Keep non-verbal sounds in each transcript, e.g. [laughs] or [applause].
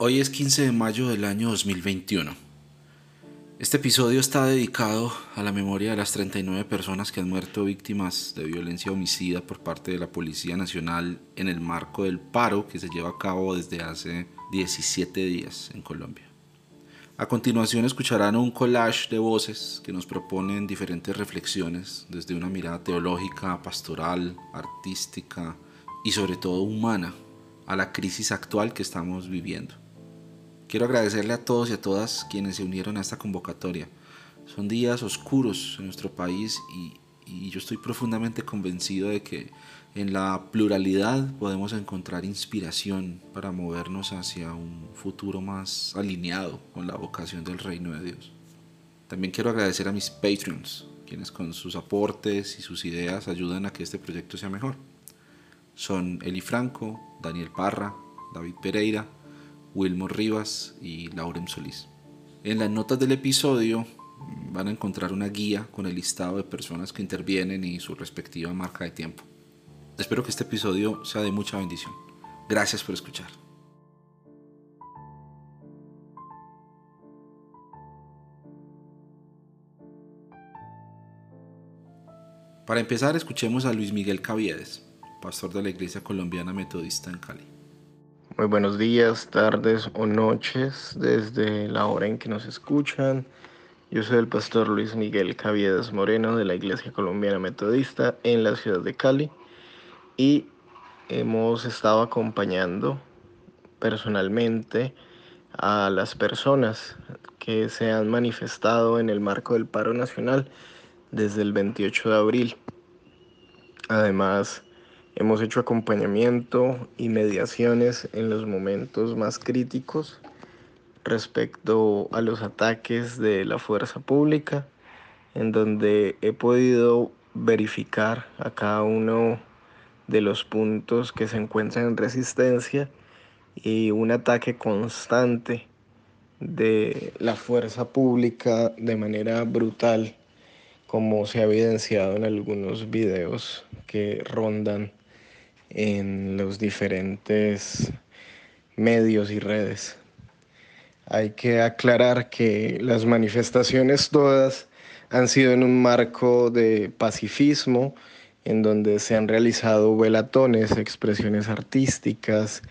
Hoy es 15 de mayo del año 2021. Este episodio está dedicado a la memoria de las 39 personas que han muerto víctimas de violencia homicida por parte de la Policía Nacional en el marco del paro que se lleva a cabo desde hace 17 días en Colombia. A continuación escucharán un collage de voces que nos proponen diferentes reflexiones desde una mirada teológica, pastoral, artística y sobre todo humana a la crisis actual que estamos viviendo. Quiero agradecerle a todos y a todas quienes se unieron a esta convocatoria. Son días oscuros en nuestro país y, yo estoy profundamente convencido de que en la pluralidad podemos encontrar inspiración para movernos hacia un futuro más alineado con la vocación del reino de Dios. También quiero agradecer a mis Patreons, quienes con sus aportes y sus ideas ayudan a que este proyecto sea mejor. Son Eli Franco, Daniel Parra, David Pereira, Wilmor Rivas y Laurem Solís. En las notas del episodio van a encontrar una guía con el listado de personas que intervienen y su respectiva marca de tiempo. Espero que este episodio sea de mucha bendición. Gracias por escuchar. Para empezar, escuchemos a Luis Miguel Caviedes, pastor de la Iglesia Colombiana Metodista en Cali. Muy buenos días, tardes o noches desde la hora en que nos escuchan. Yo soy el pastor Luis Miguel Caviedes Moreno de la Iglesia Colombiana Metodista en la ciudad de Cali y hemos estado acompañando personalmente a las personas que se han manifestado en el marco del paro nacional desde el 28 de abril. Además, Hemos hecho acompañamiento y mediaciones en los momentos más críticos respecto a los ataques de la fuerza pública, en donde he podido verificar a cada uno de los puntos que se encuentran en resistencia y un ataque constante de la fuerza pública de manera brutal, como se ha evidenciado en algunos videos que rondan en los diferentes medios y redes. Hay que aclarar que las manifestaciones todas han sido en un marco de pacifismo, en donde se han realizado velatones, expresiones artísticas,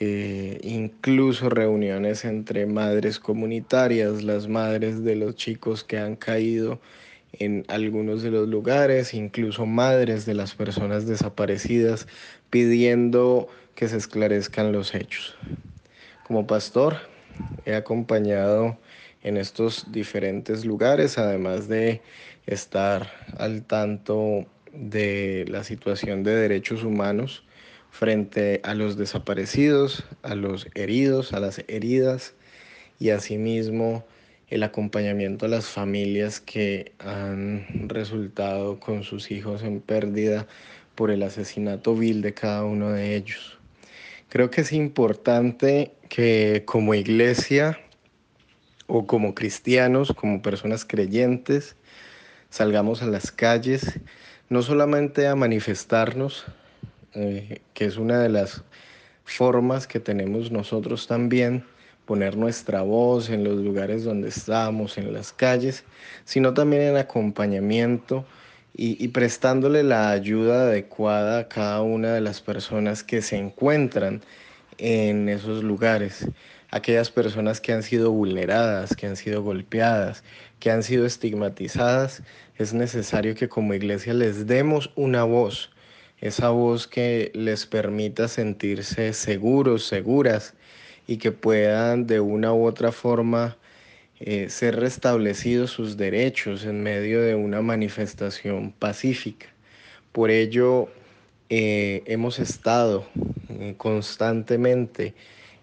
eh, incluso reuniones entre madres comunitarias, las madres de los chicos que han caído en algunos de los lugares, incluso madres de las personas desaparecidas, pidiendo que se esclarezcan los hechos. Como pastor, he acompañado en estos diferentes lugares, además de estar al tanto de la situación de derechos humanos frente a los desaparecidos, a los heridos, a las heridas y asimismo el acompañamiento a las familias que han resultado con sus hijos en pérdida por el asesinato vil de cada uno de ellos. Creo que es importante que como iglesia o como cristianos, como personas creyentes, salgamos a las calles, no solamente a manifestarnos, eh, que es una de las formas que tenemos nosotros también, poner nuestra voz en los lugares donde estamos, en las calles, sino también en acompañamiento y, prestándole la ayuda adecuada a cada una de las personas que se encuentran en esos lugares, aquellas personas que han sido vulneradas, que han sido golpeadas, que han sido estigmatizadas, es necesario que como iglesia les demos una voz, esa voz que les permita sentirse seguros, seguras, y que puedan de una u otra forma eh, ser restablecidos sus derechos en medio de una manifestación pacífica. Por ello, eh, hemos estado eh, constantemente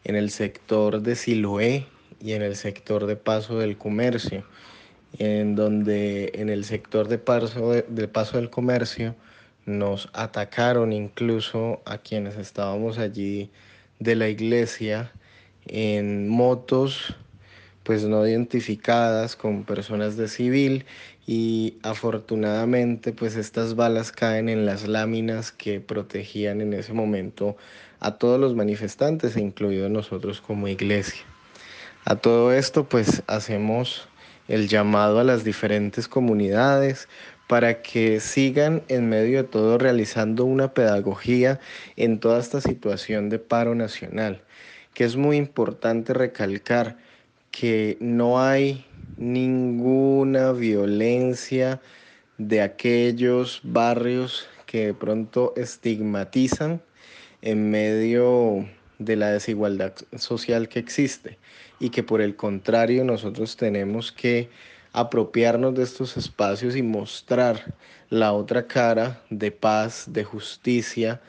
en el sector de Siloé y en el sector de Paso del Comercio, en donde en el sector de Paso, de paso del Comercio nos atacaron incluso a quienes estábamos allí de la iglesia en motos pues no identificadas con personas de civil y afortunadamente pues estas balas caen en las láminas que protegían en ese momento a todos los manifestantes, incluidos nosotros como iglesia. A todo esto pues hacemos el llamado a las diferentes comunidades para que sigan en medio de todo realizando una pedagogía en toda esta situación de paro nacional, que es muy importante recalcar que no hay ninguna violencia de aquellos barrios que de pronto estigmatizan en medio de la desigualdad social que existe y que por el contrario nosotros tenemos que apropiarnos de estos espacios y mostrar la otra cara de paz, de justicia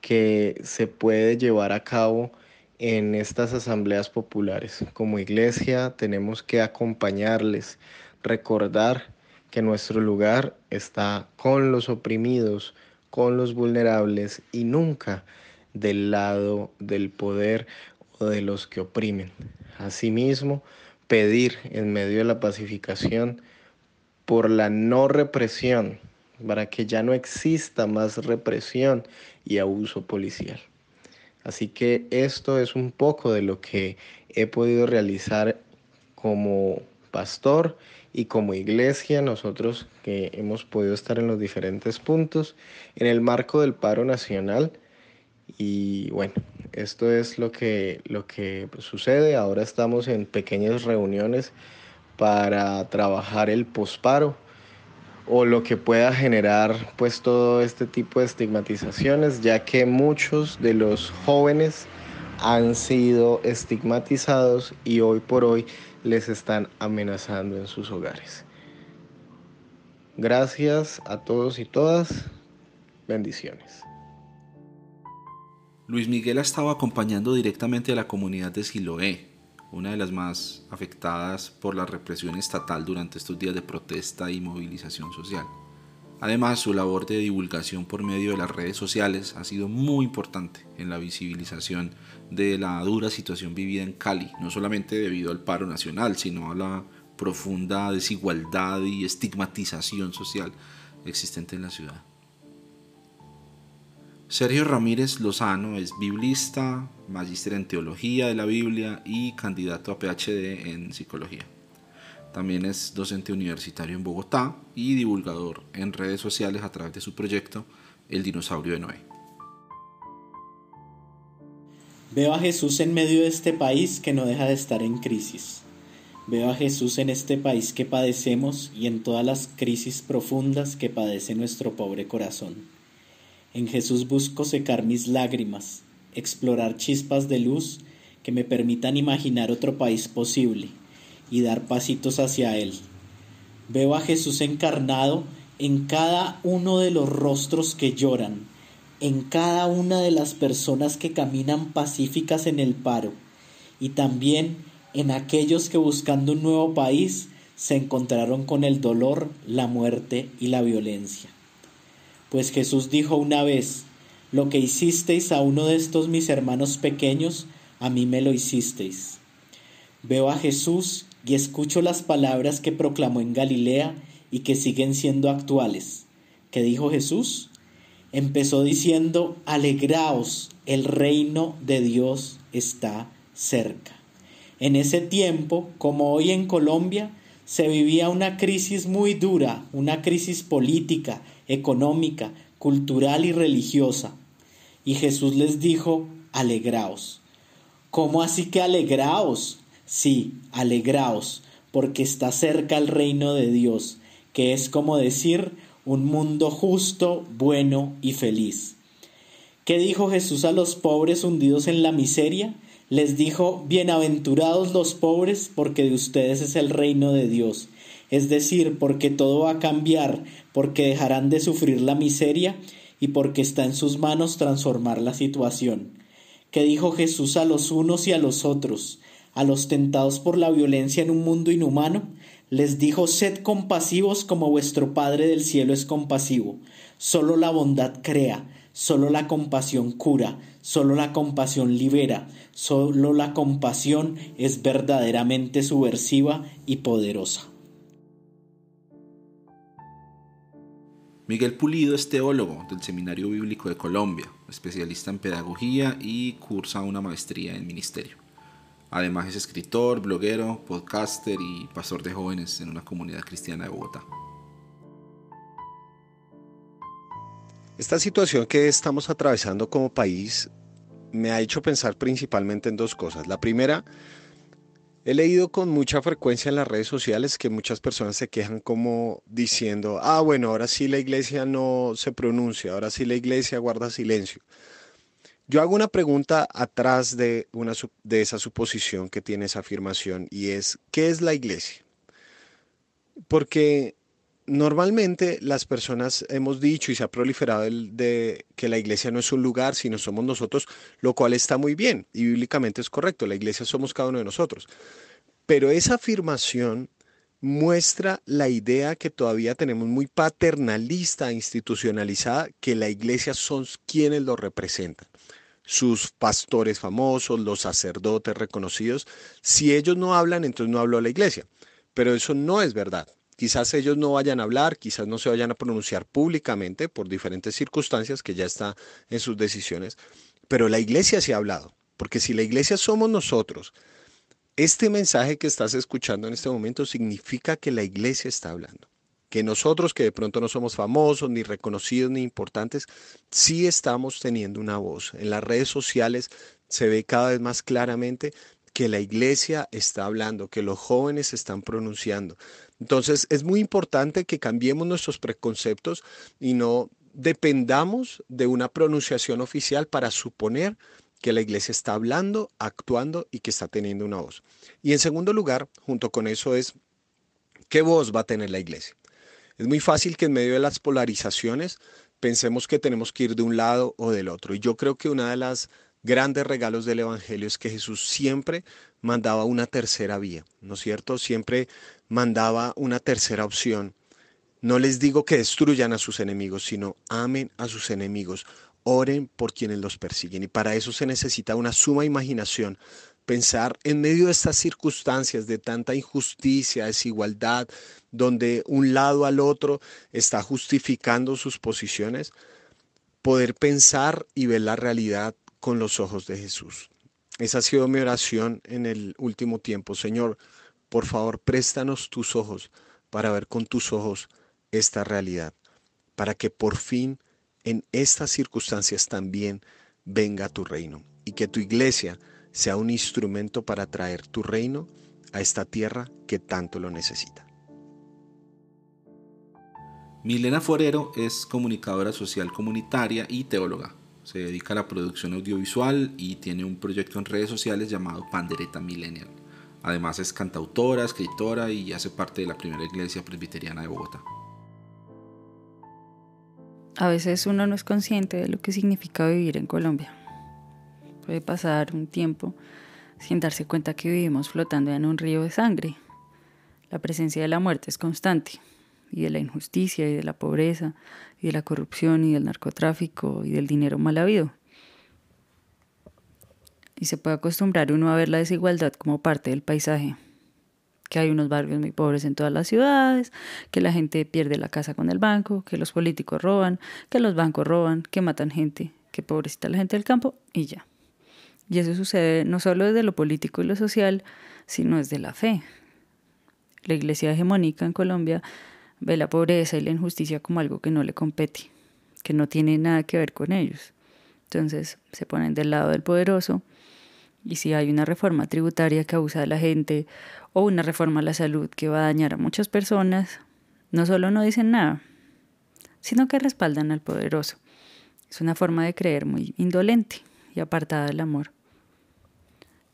que se puede llevar a cabo en estas asambleas populares. Como iglesia tenemos que acompañarles, recordar que nuestro lugar está con los oprimidos, con los vulnerables y nunca del lado del poder o de los que oprimen. Asimismo, pedir en medio de la pacificación por la no represión, para que ya no exista más represión y abuso policial. Así que esto es un poco de lo que he podido realizar como pastor y como iglesia, nosotros que hemos podido estar en los diferentes puntos en el marco del paro nacional. Y bueno, esto es lo que, lo que sucede. Ahora estamos en pequeñas reuniones para trabajar el posparo o lo que pueda generar pues todo este tipo de estigmatizaciones, ya que muchos de los jóvenes han sido estigmatizados y hoy por hoy les están amenazando en sus hogares. Gracias a todos y todas. Bendiciones. Luis Miguel ha estado acompañando directamente a la comunidad de Siloé, una de las más afectadas por la represión estatal durante estos días de protesta y movilización social. Además, su labor de divulgación por medio de las redes sociales ha sido muy importante en la visibilización de la dura situación vivida en Cali, no solamente debido al paro nacional, sino a la profunda desigualdad y estigmatización social existente en la ciudad. Sergio Ramírez Lozano es biblista, magíster en teología de la Biblia y candidato a PhD en psicología. También es docente universitario en Bogotá y divulgador en redes sociales a través de su proyecto El dinosaurio de Noé. Veo a Jesús en medio de este país que no deja de estar en crisis. Veo a Jesús en este país que padecemos y en todas las crisis profundas que padece nuestro pobre corazón. En Jesús busco secar mis lágrimas, explorar chispas de luz que me permitan imaginar otro país posible y dar pasitos hacia él. Veo a Jesús encarnado en cada uno de los rostros que lloran, en cada una de las personas que caminan pacíficas en el paro y también en aquellos que buscando un nuevo país se encontraron con el dolor, la muerte y la violencia. Pues Jesús dijo una vez, lo que hicisteis a uno de estos mis hermanos pequeños, a mí me lo hicisteis. Veo a Jesús y escucho las palabras que proclamó en Galilea y que siguen siendo actuales. ¿Qué dijo Jesús? Empezó diciendo, alegraos, el reino de Dios está cerca. En ese tiempo, como hoy en Colombia, se vivía una crisis muy dura, una crisis política, económica, cultural y religiosa. Y Jesús les dijo, alegraos. ¿Cómo así que alegraos? Sí, alegraos, porque está cerca el reino de Dios, que es como decir un mundo justo, bueno y feliz. ¿Qué dijo Jesús a los pobres hundidos en la miseria? Les dijo, Bienaventurados los pobres, porque de ustedes es el reino de Dios es decir, porque todo va a cambiar, porque dejarán de sufrir la miseria y porque está en sus manos transformar la situación. Que dijo Jesús a los unos y a los otros, a los tentados por la violencia en un mundo inhumano, les dijo sed compasivos como vuestro Padre del cielo es compasivo. Solo la bondad crea, solo la compasión cura, solo la compasión libera, solo la compasión es verdaderamente subversiva y poderosa. Miguel Pulido es teólogo del Seminario Bíblico de Colombia, especialista en pedagogía y cursa una maestría en ministerio. Además es escritor, bloguero, podcaster y pastor de jóvenes en una comunidad cristiana de Bogotá. Esta situación que estamos atravesando como país me ha hecho pensar principalmente en dos cosas. La primera, he leído con mucha frecuencia en las redes sociales que muchas personas se quejan como diciendo, ah, bueno, ahora sí la iglesia no se pronuncia, ahora sí la iglesia guarda silencio. Yo hago una pregunta atrás de, una, de esa suposición que tiene esa afirmación y es, ¿qué es la iglesia? Porque normalmente las personas hemos dicho y se ha proliferado el de que la iglesia no es un lugar, sino somos nosotros, lo cual está muy bien y bíblicamente es correcto, la iglesia somos cada uno de nosotros. Pero esa afirmación muestra la idea que todavía tenemos muy paternalista, institucionalizada, que la iglesia son quienes lo representan sus pastores famosos, los sacerdotes reconocidos. Si ellos no hablan, entonces no habló la iglesia. Pero eso no es verdad. Quizás ellos no vayan a hablar, quizás no se vayan a pronunciar públicamente por diferentes circunstancias que ya está en sus decisiones, pero la iglesia se ha hablado, porque si la iglesia somos nosotros, este mensaje que estás escuchando en este momento significa que la iglesia está hablando que nosotros que de pronto no somos famosos, ni reconocidos, ni importantes, sí estamos teniendo una voz. En las redes sociales se ve cada vez más claramente que la iglesia está hablando, que los jóvenes están pronunciando. Entonces es muy importante que cambiemos nuestros preconceptos y no dependamos de una pronunciación oficial para suponer que la iglesia está hablando, actuando y que está teniendo una voz. Y en segundo lugar, junto con eso es, ¿qué voz va a tener la iglesia? Es muy fácil que en medio de las polarizaciones pensemos que tenemos que ir de un lado o del otro. Y yo creo que una de las grandes regalos del Evangelio es que Jesús siempre mandaba una tercera vía, ¿no es cierto? Siempre mandaba una tercera opción. No les digo que destruyan a sus enemigos, sino amen a sus enemigos, oren por quienes los persiguen. Y para eso se necesita una suma imaginación, pensar en medio de estas circunstancias de tanta injusticia, desigualdad, donde un lado al otro está justificando sus posiciones, poder pensar y ver la realidad con los ojos de Jesús. Esa ha sido mi oración en el último tiempo. Señor, por favor, préstanos tus ojos para ver con tus ojos esta realidad, para que por fin en estas circunstancias también venga tu reino y que tu iglesia sea un instrumento para traer tu reino a esta tierra que tanto lo necesita. Milena Forero es comunicadora social comunitaria y teóloga. Se dedica a la producción audiovisual y tiene un proyecto en redes sociales llamado Pandereta Millennial. Además es cantautora, escritora y hace parte de la primera iglesia presbiteriana de Bogotá. A veces uno no es consciente de lo que significa vivir en Colombia. Puede pasar un tiempo sin darse cuenta que vivimos flotando en un río de sangre. La presencia de la muerte es constante y de la injusticia y de la pobreza y de la corrupción y del narcotráfico y del dinero mal habido. Y se puede acostumbrar uno a ver la desigualdad como parte del paisaje, que hay unos barrios muy pobres en todas las ciudades, que la gente pierde la casa con el banco, que los políticos roban, que los bancos roban, que matan gente, que pobrecita la gente del campo y ya. Y eso sucede no solo desde lo político y lo social, sino desde la fe. La iglesia hegemónica en Colombia ve la pobreza y la injusticia como algo que no le compete, que no tiene nada que ver con ellos. Entonces se ponen del lado del poderoso y si hay una reforma tributaria que abusa de la gente o una reforma a la salud que va a dañar a muchas personas, no solo no dicen nada, sino que respaldan al poderoso. Es una forma de creer muy indolente y apartada del amor.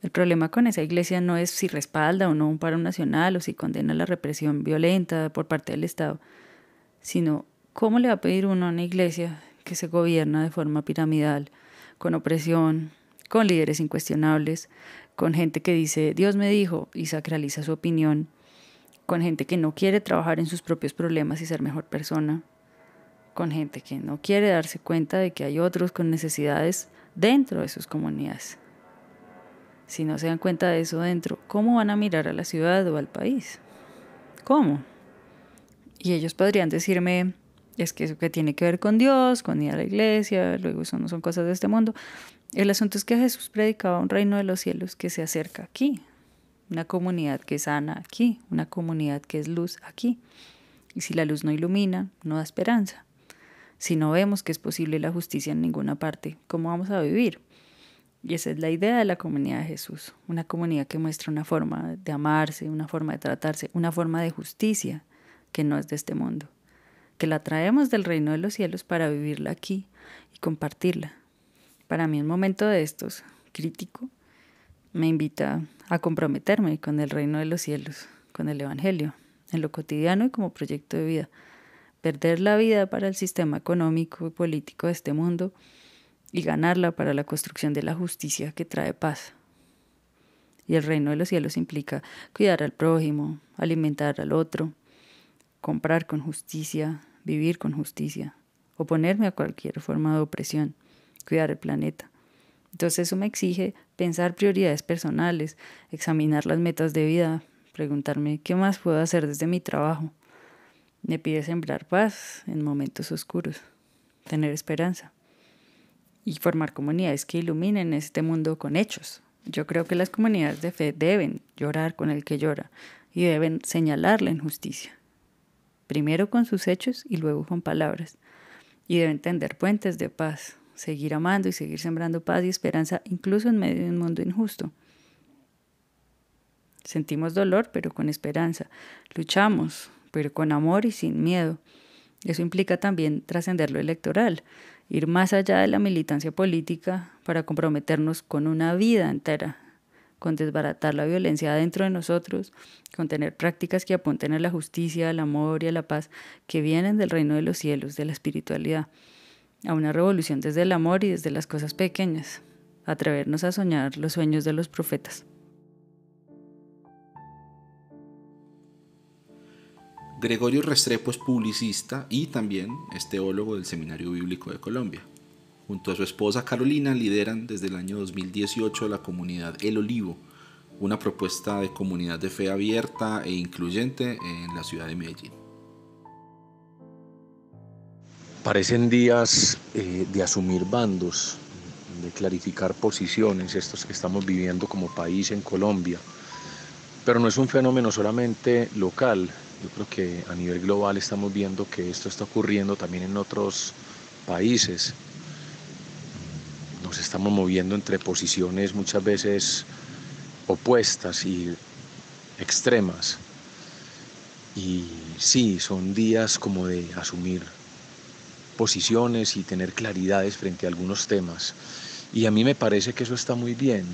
El problema con esa iglesia no es si respalda o no un paro nacional o si condena la represión violenta por parte del Estado, sino cómo le va a pedir uno a una iglesia que se gobierna de forma piramidal, con opresión, con líderes incuestionables, con gente que dice Dios me dijo y sacraliza su opinión, con gente que no quiere trabajar en sus propios problemas y ser mejor persona, con gente que no quiere darse cuenta de que hay otros con necesidades dentro de sus comunidades si no se dan cuenta de eso dentro, ¿cómo van a mirar a la ciudad o al país? ¿Cómo? Y ellos podrían decirme, es que eso que tiene que ver con Dios, con ir a la iglesia, luego eso no son cosas de este mundo. El asunto es que Jesús predicaba un reino de los cielos que se acerca aquí, una comunidad que sana aquí, una comunidad que es luz aquí. Y si la luz no ilumina, no da esperanza. Si no vemos que es posible la justicia en ninguna parte, ¿cómo vamos a vivir? Y esa es la idea de la comunidad de Jesús, una comunidad que muestra una forma de amarse, una forma de tratarse, una forma de justicia que no es de este mundo que la traemos del reino de los cielos para vivirla aquí y compartirla. Para mí un momento de estos crítico me invita a comprometerme con el reino de los cielos, con el Evangelio, en lo cotidiano y como proyecto de vida. Perder la vida para el sistema económico y político de este mundo y ganarla para la construcción de la justicia que trae paz. Y el reino de los cielos implica cuidar al prójimo, alimentar al otro, comprar con justicia, vivir con justicia, oponerme a cualquier forma de opresión, cuidar el planeta. Entonces eso me exige pensar prioridades personales, examinar las metas de vida, preguntarme qué más puedo hacer desde mi trabajo. Me pide sembrar paz en momentos oscuros, tener esperanza y formar comunidades que iluminen este mundo con hechos. Yo creo que las comunidades de fe deben llorar con el que llora y deben señalar la injusticia primero con sus hechos y luego con palabras. Y deben tender puentes de paz, seguir amando y seguir sembrando paz y esperanza incluso en medio de un mundo injusto. Sentimos dolor, pero con esperanza. Luchamos, pero con amor y sin miedo. Eso implica también trascender lo electoral, ir más allá de la militancia política para comprometernos con una vida entera con desbaratar la violencia dentro de nosotros, con tener prácticas que apunten a la justicia, al amor y a la paz que vienen del reino de los cielos, de la espiritualidad, a una revolución desde el amor y desde las cosas pequeñas, atrevernos a soñar los sueños de los profetas. Gregorio Restrepo es publicista y también es teólogo del Seminario Bíblico de Colombia. Junto a su esposa Carolina lideran desde el año 2018 la comunidad El Olivo, una propuesta de comunidad de fe abierta e incluyente en la ciudad de Medellín. Parecen días eh, de asumir bandos, de clarificar posiciones, estos que estamos viviendo como país en Colombia. Pero no es un fenómeno solamente local, yo creo que a nivel global estamos viendo que esto está ocurriendo también en otros países nos estamos moviendo entre posiciones muchas veces opuestas y extremas. Y sí, son días como de asumir posiciones y tener claridades frente a algunos temas. Y a mí me parece que eso está muy bien.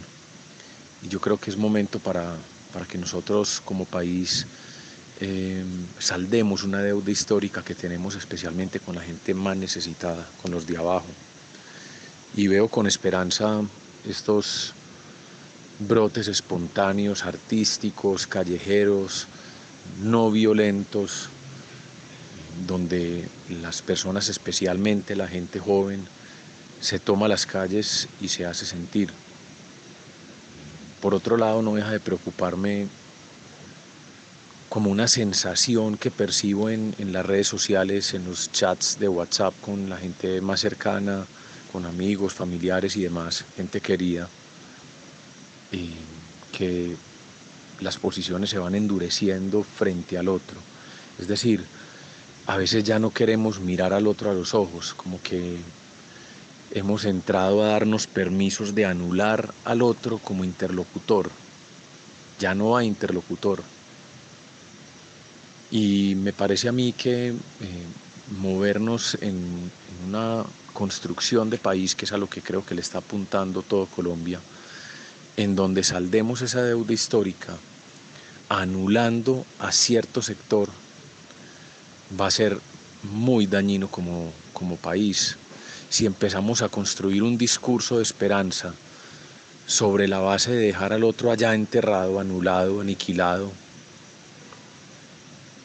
Y yo creo que es momento para, para que nosotros como país eh, saldemos una deuda histórica que tenemos especialmente con la gente más necesitada, con los de abajo y veo con esperanza estos brotes espontáneos, artísticos, callejeros, no violentos, donde las personas, especialmente la gente joven, se toma las calles y se hace sentir. Por otro lado, no deja de preocuparme como una sensación que percibo en, las redes sociales, en los chats de WhatsApp con la gente más cercana, con amigos, familiares y demás, gente querida, que las posiciones se van endureciendo frente al otro. Es decir, a veces ya no queremos mirar al otro a los ojos, como que hemos entrado a darnos permisos de anular al otro como interlocutor. Ya no hay interlocutor. Y me parece a mí que eh, movernos en, en una construcción de país, que es a lo que creo que le está apuntando todo Colombia, en donde saldemos esa deuda histórica, anulando a cierto sector, va a ser muy dañino como, como país. Si empezamos a construir un discurso de esperanza sobre la base de dejar al otro allá enterrado, anulado, aniquilado,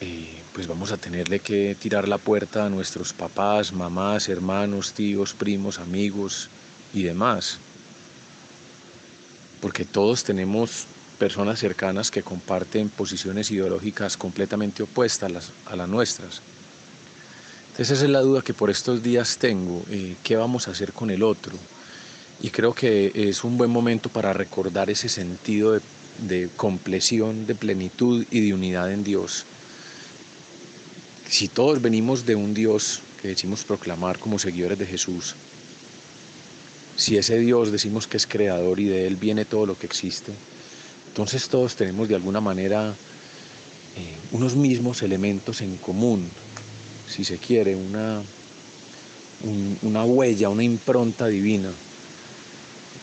eh, pues vamos a tenerle que tirar la puerta a nuestros papás, mamás, hermanos, tíos, primos, amigos y demás. Porque todos tenemos personas cercanas que comparten posiciones ideológicas completamente opuestas a las, a las nuestras. Esa es la duda que por estos días tengo. Eh, ¿Qué vamos a hacer con el otro? Y creo que es un buen momento para recordar ese sentido de, de compleción, de plenitud y de unidad en Dios. Si todos venimos de un Dios que decimos proclamar como seguidores de Jesús, si ese Dios decimos que es creador y de Él viene todo lo que existe, entonces todos tenemos de alguna manera eh, unos mismos elementos en común, si se quiere, una, una huella, una impronta divina.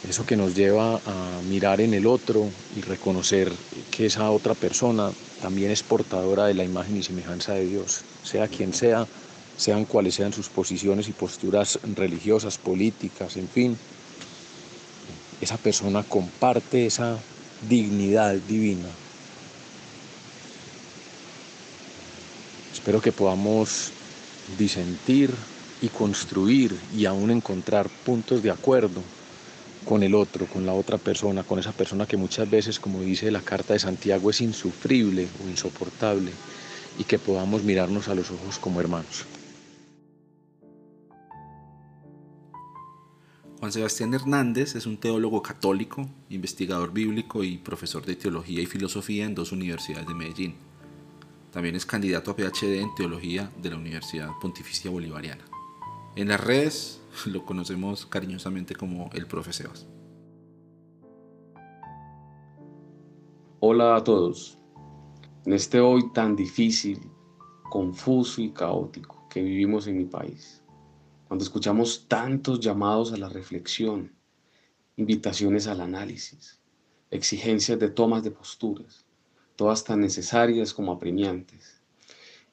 Eso que nos lleva a mirar en el otro y reconocer que esa otra persona también es portadora de la imagen y semejanza de Dios, sea quien sea, sean cuales sean sus posiciones y posturas religiosas, políticas, en fin, esa persona comparte esa dignidad divina. Espero que podamos disentir y construir y aún encontrar puntos de acuerdo con el otro, con la otra persona, con esa persona que muchas veces, como dice la carta de Santiago, es insufrible o insoportable y que podamos mirarnos a los ojos como hermanos. Juan Sebastián Hernández es un teólogo católico, investigador bíblico y profesor de teología y filosofía en dos universidades de Medellín. También es candidato a PhD en teología de la Universidad Pontificia Bolivariana. En las redes [laughs] lo conocemos cariñosamente como el profe Sebas. Hola a todos. En este hoy tan difícil, confuso y caótico que vivimos en mi país cuando escuchamos tantos llamados a la reflexión, invitaciones al análisis, exigencias de tomas de posturas, todas tan necesarias como apremiantes,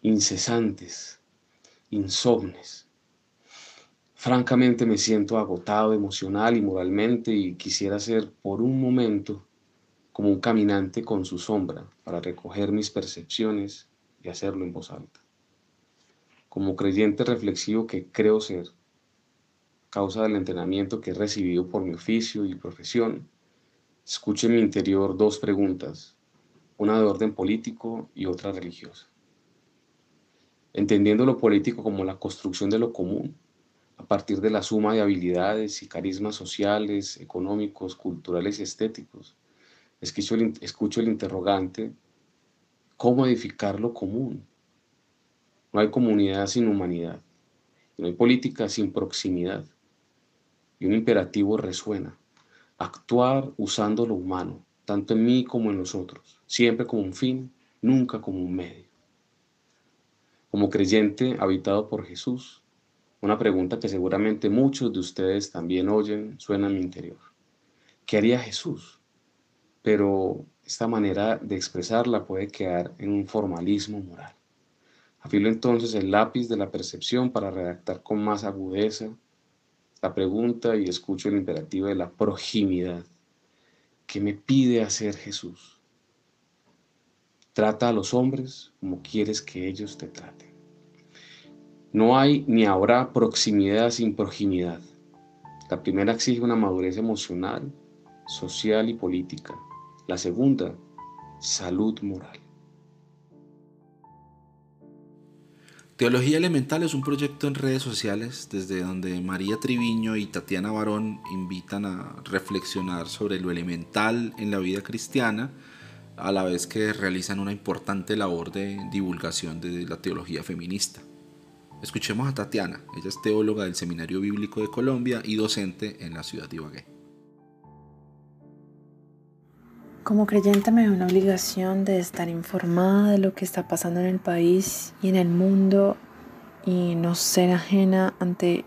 incesantes, insomnes. Francamente me siento agotado emocional y moralmente y quisiera ser por un momento como un caminante con su sombra para recoger mis percepciones y hacerlo en voz alta como creyente reflexivo que creo ser, causa del entrenamiento que he recibido por mi oficio y profesión, escuche en mi interior dos preguntas, una de orden político y otra religiosa. Entendiendo lo político como la construcción de lo común, a partir de la suma de habilidades y carismas sociales, económicos, culturales y estéticos, escucho el, escucho el interrogante, ¿cómo edificar lo común? No hay comunidad sin humanidad. No hay política sin proximidad. Y un imperativo resuena. Actuar usando lo humano, tanto en mí como en los otros, siempre como un fin, nunca como un medio. Como creyente habitado por Jesús, una pregunta que seguramente muchos de ustedes también oyen suena en mi interior. ¿Qué haría Jesús? Pero esta manera de expresarla puede quedar en un formalismo moral. Afilo entonces el lápiz de la percepción para redactar con más agudeza la pregunta y escucho el imperativo de la proximidad. ¿Qué me pide hacer Jesús? Trata a los hombres como quieres que ellos te traten. No hay ni habrá proximidad sin proximidad. La primera exige una madurez emocional, social y política. La segunda, salud moral. Teología Elemental es un proyecto en redes sociales desde donde María Triviño y Tatiana Barón invitan a reflexionar sobre lo elemental en la vida cristiana, a la vez que realizan una importante labor de divulgación de la teología feminista. Escuchemos a Tatiana, ella es teóloga del Seminario Bíblico de Colombia y docente en la ciudad de Ibagué. Como creyente me veo una obligación de estar informada de lo que está pasando en el país y en el mundo y no ser ajena ante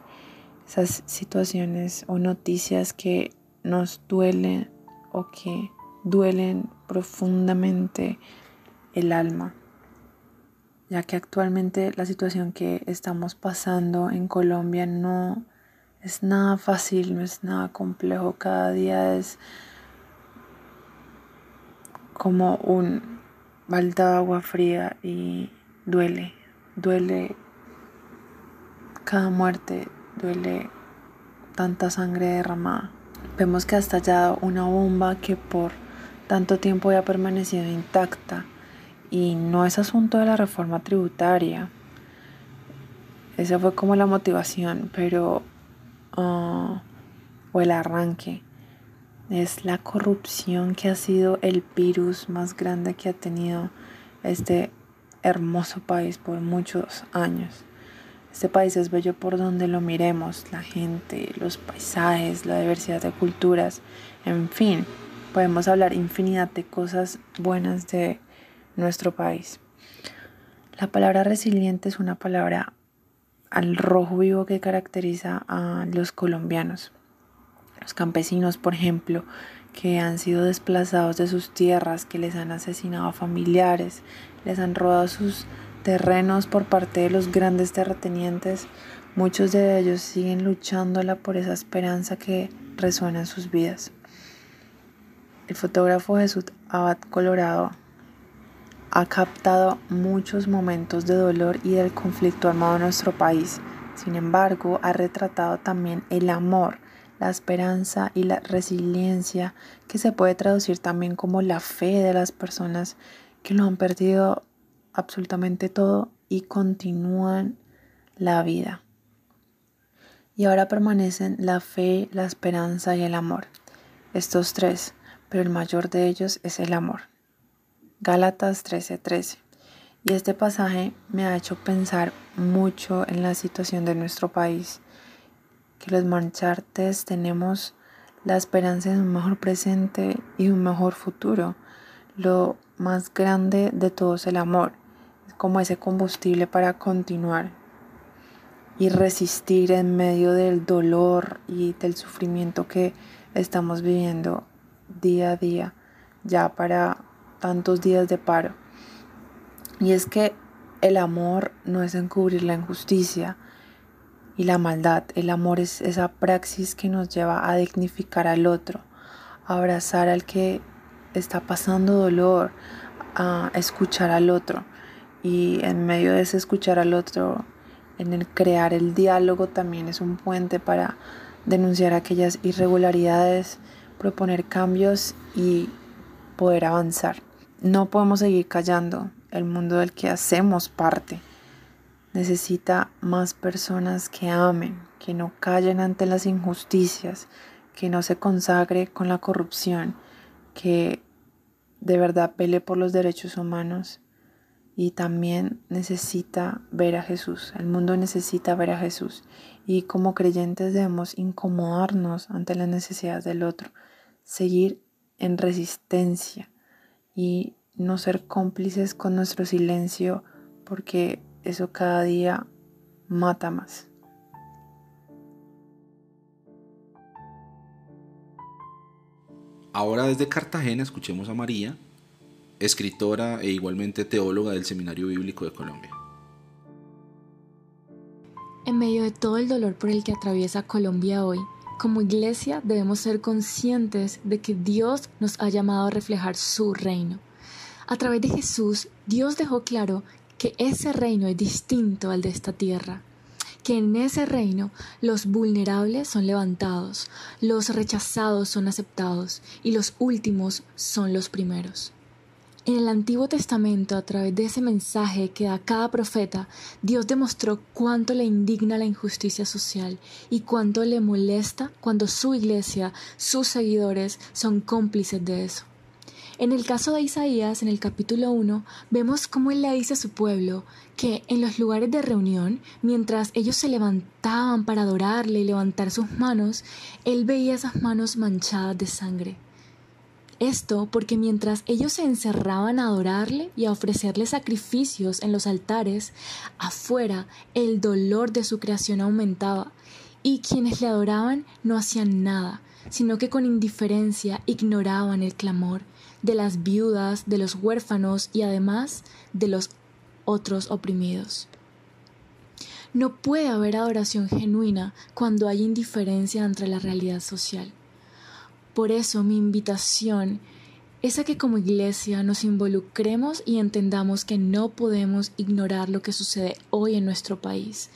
esas situaciones o noticias que nos duelen o que duelen profundamente el alma, ya que actualmente la situación que estamos pasando en Colombia no es nada fácil, no es nada complejo, cada día es como un balde de agua fría y duele, duele cada muerte, duele tanta sangre derramada. Vemos que hasta ya una bomba que por tanto tiempo ya ha permanecido intacta y no es asunto de la reforma tributaria. esa fue como la motivación, pero... Ah, o el arranque. Es la corrupción que ha sido el virus más grande que ha tenido este hermoso país por muchos años. Este país es bello por donde lo miremos, la gente, los paisajes, la diversidad de culturas, en fin, podemos hablar infinidad de cosas buenas de nuestro país. La palabra resiliente es una palabra al rojo vivo que caracteriza a los colombianos. Los campesinos, por ejemplo, que han sido desplazados de sus tierras, que les han asesinado a familiares, les han robado sus terrenos por parte de los grandes terratenientes, muchos de ellos siguen luchándola por esa esperanza que resuena en sus vidas. El fotógrafo Jesús Abad Colorado ha captado muchos momentos de dolor y del conflicto armado en nuestro país. Sin embargo, ha retratado también el amor, la esperanza y la resiliencia que se puede traducir también como la fe de las personas que lo han perdido absolutamente todo y continúan la vida. Y ahora permanecen la fe, la esperanza y el amor. Estos tres, pero el mayor de ellos es el amor. Gálatas 13:13. Y este pasaje me ha hecho pensar mucho en la situación de nuestro país, que los manchartes tenemos la esperanza de un mejor presente y un mejor futuro. Lo más grande de todo el amor, como ese combustible para continuar y resistir en medio del dolor y del sufrimiento que estamos viviendo día a día, ya para tantos días de paro. Y es que el amor no es encubrir la injusticia y la maldad. El amor es esa praxis que nos lleva a dignificar al otro, a abrazar al que está pasando dolor, a escuchar al otro. Y en medio de ese escuchar al otro, en el crear el diálogo también es un puente para denunciar aquellas irregularidades, proponer cambios y poder avanzar. No podemos seguir callando. El mundo del que hacemos parte necesita más personas que amen, que no callen ante las injusticias, que no se consagre con la corrupción, que de verdad pele por los derechos humanos y también necesita ver a Jesús. El mundo necesita ver a Jesús y como creyentes debemos incomodarnos ante las necesidades del otro, seguir en resistencia y no ser cómplices con nuestro silencio porque eso cada día mata más. Ahora desde Cartagena escuchemos a María, escritora e igualmente teóloga del Seminario Bíblico de Colombia. En medio de todo el dolor por el que atraviesa Colombia hoy, como iglesia debemos ser conscientes de que Dios nos ha llamado a reflejar su reino. A través de Jesús, Dios dejó claro que ese reino es distinto al de esta tierra, que en ese reino los vulnerables son levantados, los rechazados son aceptados y los últimos son los primeros. En el Antiguo Testamento, a través de ese mensaje que da cada profeta, Dios demostró cuánto le indigna la injusticia social y cuánto le molesta cuando su iglesia, sus seguidores, son cómplices de eso. En el caso de Isaías, en el capítulo 1, vemos cómo él le dice a su pueblo que en los lugares de reunión, mientras ellos se levantaban para adorarle y levantar sus manos, él veía esas manos manchadas de sangre. Esto porque mientras ellos se encerraban a adorarle y a ofrecerle sacrificios en los altares, afuera el dolor de su creación aumentaba, y quienes le adoraban no hacían nada, sino que con indiferencia ignoraban el clamor de las viudas, de los huérfanos y además de los otros oprimidos. No puede haber adoración genuina cuando hay indiferencia entre la realidad social. Por eso mi invitación es a que como iglesia nos involucremos y entendamos que no podemos ignorar lo que sucede hoy en nuestro país.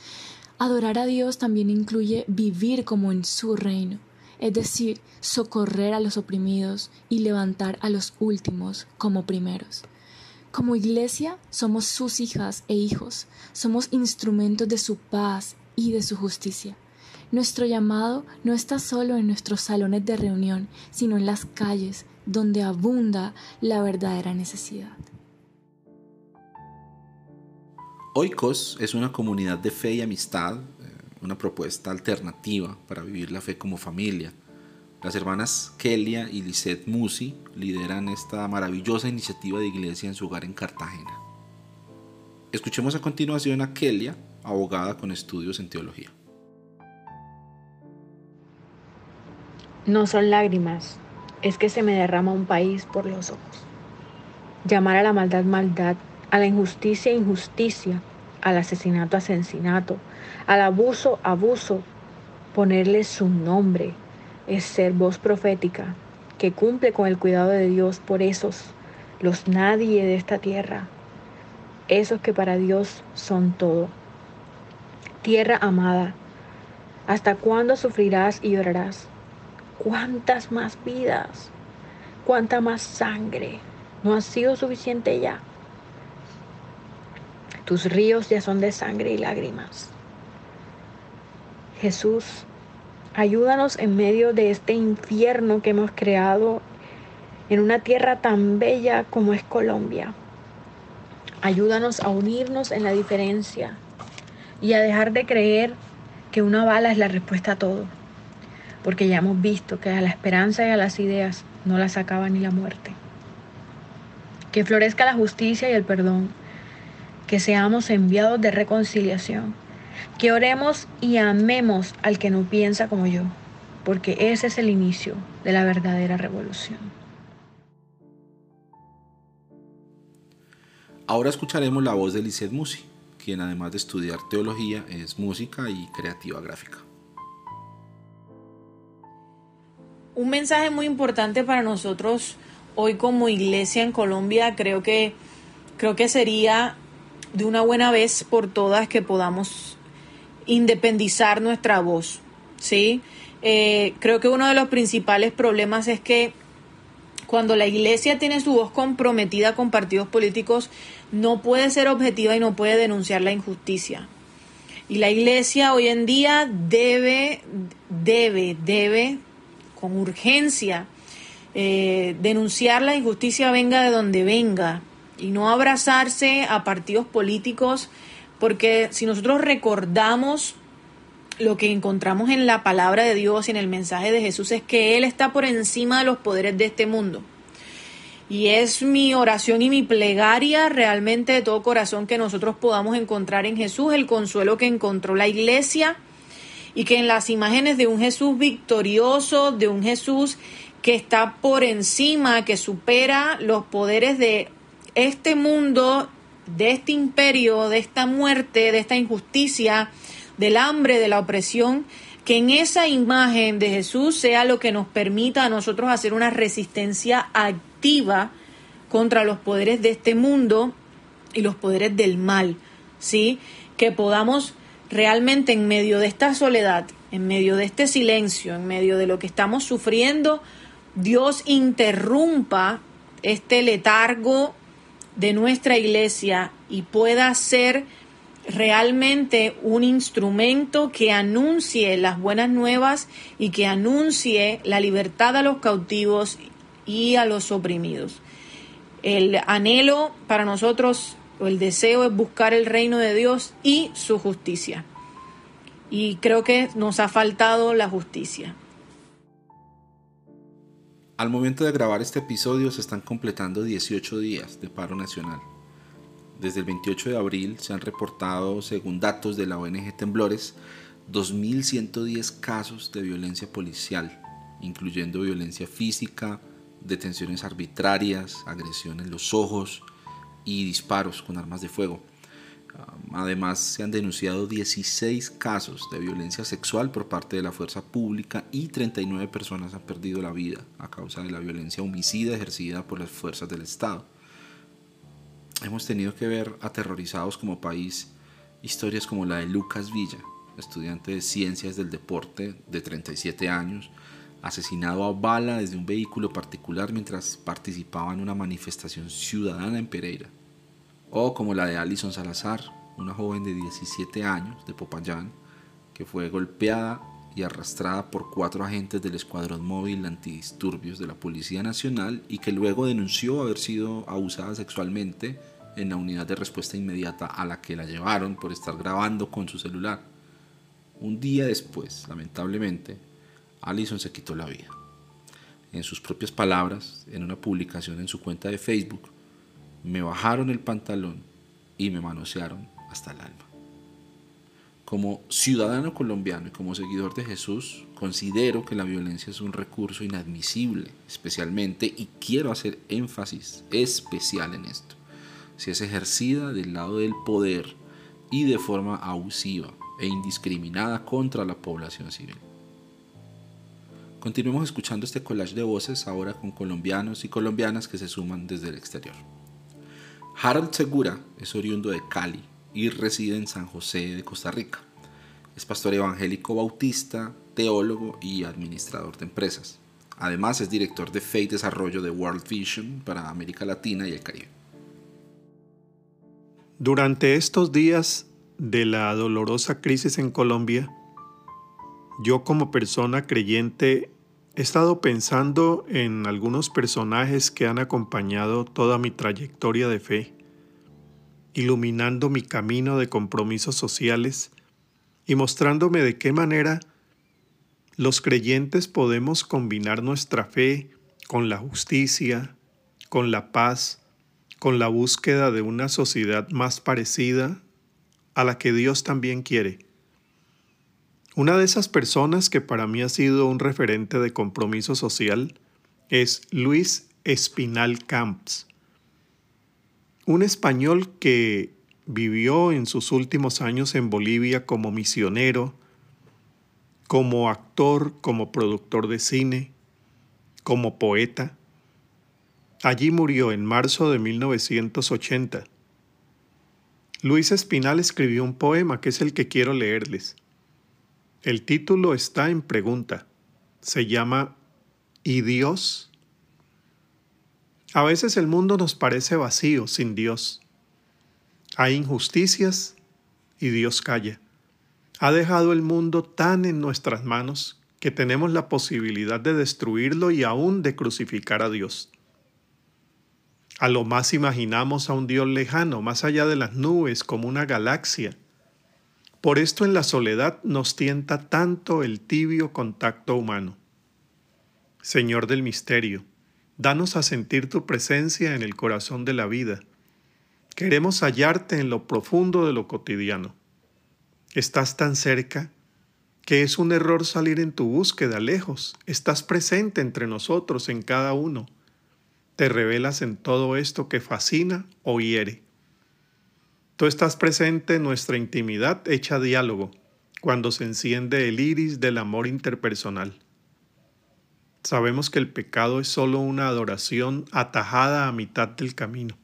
Adorar a Dios también incluye vivir como en su reino, es decir, socorrer a los oprimidos y levantar a los últimos como primeros. Como iglesia somos sus hijas e hijos, somos instrumentos de su paz y de su justicia. Nuestro llamado no está solo en nuestros salones de reunión, sino en las calles, donde abunda la verdadera necesidad. Oikos es una comunidad de fe y amistad, eh, una propuesta alternativa para vivir la fe como familia. Las hermanas Kelia y Lisette Musi lideran esta maravillosa iniciativa de iglesia en su hogar en Cartagena. Escuchemos a continuación a Kelia, abogada con estudios en teología. No son lágrimas, es que se me derrama un país por los ojos. Llamar a la maldad maldad, a la injusticia injusticia, al asesinato asesinato, al abuso abuso, ponerle su nombre es ser voz profética que cumple con el cuidado de Dios por esos, los nadie de esta tierra, esos que para Dios son todo. Tierra amada, ¿hasta cuándo sufrirás y llorarás? ¿Cuántas más vidas? ¿Cuánta más sangre? ¿No ha sido suficiente ya? Tus ríos ya son de sangre y lágrimas. Jesús, ayúdanos en medio de este infierno que hemos creado en una tierra tan bella como es Colombia. Ayúdanos a unirnos en la diferencia y a dejar de creer que una bala es la respuesta a todo porque ya hemos visto que a la esperanza y a las ideas no las acaba ni la muerte. Que florezca la justicia y el perdón, que seamos enviados de reconciliación, que oremos y amemos al que no piensa como yo, porque ese es el inicio de la verdadera revolución. Ahora escucharemos la voz de Lisette Musi, quien además de estudiar teología es música y creativa gráfica. Un mensaje muy importante para nosotros hoy como iglesia en Colombia creo que creo que sería de una buena vez por todas que podamos independizar nuestra voz, ¿sí? Eh, creo que uno de los principales problemas es que cuando la iglesia tiene su voz comprometida con partidos políticos, no puede ser objetiva y no puede denunciar la injusticia. Y la iglesia hoy en día debe, debe, debe con urgencia, eh, denunciar la injusticia venga de donde venga y no abrazarse a partidos políticos, porque si nosotros recordamos lo que encontramos en la palabra de Dios y en el mensaje de Jesús es que Él está por encima de los poderes de este mundo. Y es mi oración y mi plegaria realmente de todo corazón que nosotros podamos encontrar en Jesús el consuelo que encontró la iglesia y que en las imágenes de un Jesús victorioso, de un Jesús que está por encima, que supera los poderes de este mundo, de este imperio, de esta muerte, de esta injusticia, del hambre, de la opresión, que en esa imagen de Jesús sea lo que nos permita a nosotros hacer una resistencia activa contra los poderes de este mundo y los poderes del mal, ¿sí? Que podamos realmente en medio de esta soledad, en medio de este silencio, en medio de lo que estamos sufriendo, Dios interrumpa este letargo de nuestra iglesia y pueda ser realmente un instrumento que anuncie las buenas nuevas y que anuncie la libertad a los cautivos y a los oprimidos. El anhelo para nosotros el deseo es buscar el reino de Dios y su justicia. Y creo que nos ha faltado la justicia. Al momento de grabar este episodio se están completando 18 días de paro nacional. Desde el 28 de abril se han reportado, según datos de la ONG Temblores, 2.110 casos de violencia policial, incluyendo violencia física, detenciones arbitrarias, agresión en los ojos, y disparos con armas de fuego. Además, se han denunciado 16 casos de violencia sexual por parte de la fuerza pública y 39 personas han perdido la vida a causa de la violencia homicida ejercida por las fuerzas del Estado. Hemos tenido que ver aterrorizados como país historias como la de Lucas Villa, estudiante de ciencias del deporte de 37 años, asesinado a bala desde un vehículo particular mientras participaba en una manifestación ciudadana en Pereira, o como la de Alison Salazar, una joven de 17 años de Popayán, que fue golpeada y arrastrada por cuatro agentes del Escuadrón Móvil Antidisturbios de la Policía Nacional y que luego denunció haber sido abusada sexualmente en la unidad de respuesta inmediata a la que la llevaron por estar grabando con su celular. Un día después, lamentablemente, Allison se quitó la vida. En sus propias palabras, en una publicación en su cuenta de Facebook, me bajaron el pantalón y me manosearon hasta el alma. Como ciudadano colombiano y como seguidor de Jesús, considero que la violencia es un recurso inadmisible, especialmente, y quiero hacer énfasis especial en esto, si es ejercida del lado del poder y de forma abusiva e indiscriminada contra la población civil. Continuemos escuchando este collage de voces ahora con colombianos y colombianas que se suman desde el exterior. Harold Segura es oriundo de Cali y reside en San José de Costa Rica. Es pastor evangélico bautista, teólogo y administrador de empresas. Además es director de Fe y Desarrollo de World Vision para América Latina y el Caribe. Durante estos días de la dolorosa crisis en Colombia, yo como persona creyente he estado pensando en algunos personajes que han acompañado toda mi trayectoria de fe, iluminando mi camino de compromisos sociales y mostrándome de qué manera los creyentes podemos combinar nuestra fe con la justicia, con la paz, con la búsqueda de una sociedad más parecida a la que Dios también quiere. Una de esas personas que para mí ha sido un referente de compromiso social es Luis Espinal Camps, un español que vivió en sus últimos años en Bolivia como misionero, como actor, como productor de cine, como poeta. Allí murió en marzo de 1980. Luis Espinal escribió un poema que es el que quiero leerles. El título está en pregunta. Se llama ¿Y Dios? A veces el mundo nos parece vacío sin Dios. Hay injusticias y Dios calla. Ha dejado el mundo tan en nuestras manos que tenemos la posibilidad de destruirlo y aún de crucificar a Dios. A lo más imaginamos a un Dios lejano, más allá de las nubes, como una galaxia, por esto en la soledad nos tienta tanto el tibio contacto humano. Señor del misterio, danos a sentir tu presencia en el corazón de la vida. Queremos hallarte en lo profundo de lo cotidiano. Estás tan cerca que es un error salir en tu búsqueda lejos. Estás presente entre nosotros en cada uno. Te revelas en todo esto que fascina o hiere. Tú estás presente en nuestra intimidad hecha diálogo, cuando se enciende el iris del amor interpersonal. Sabemos que el pecado es solo una adoración atajada a mitad del camino.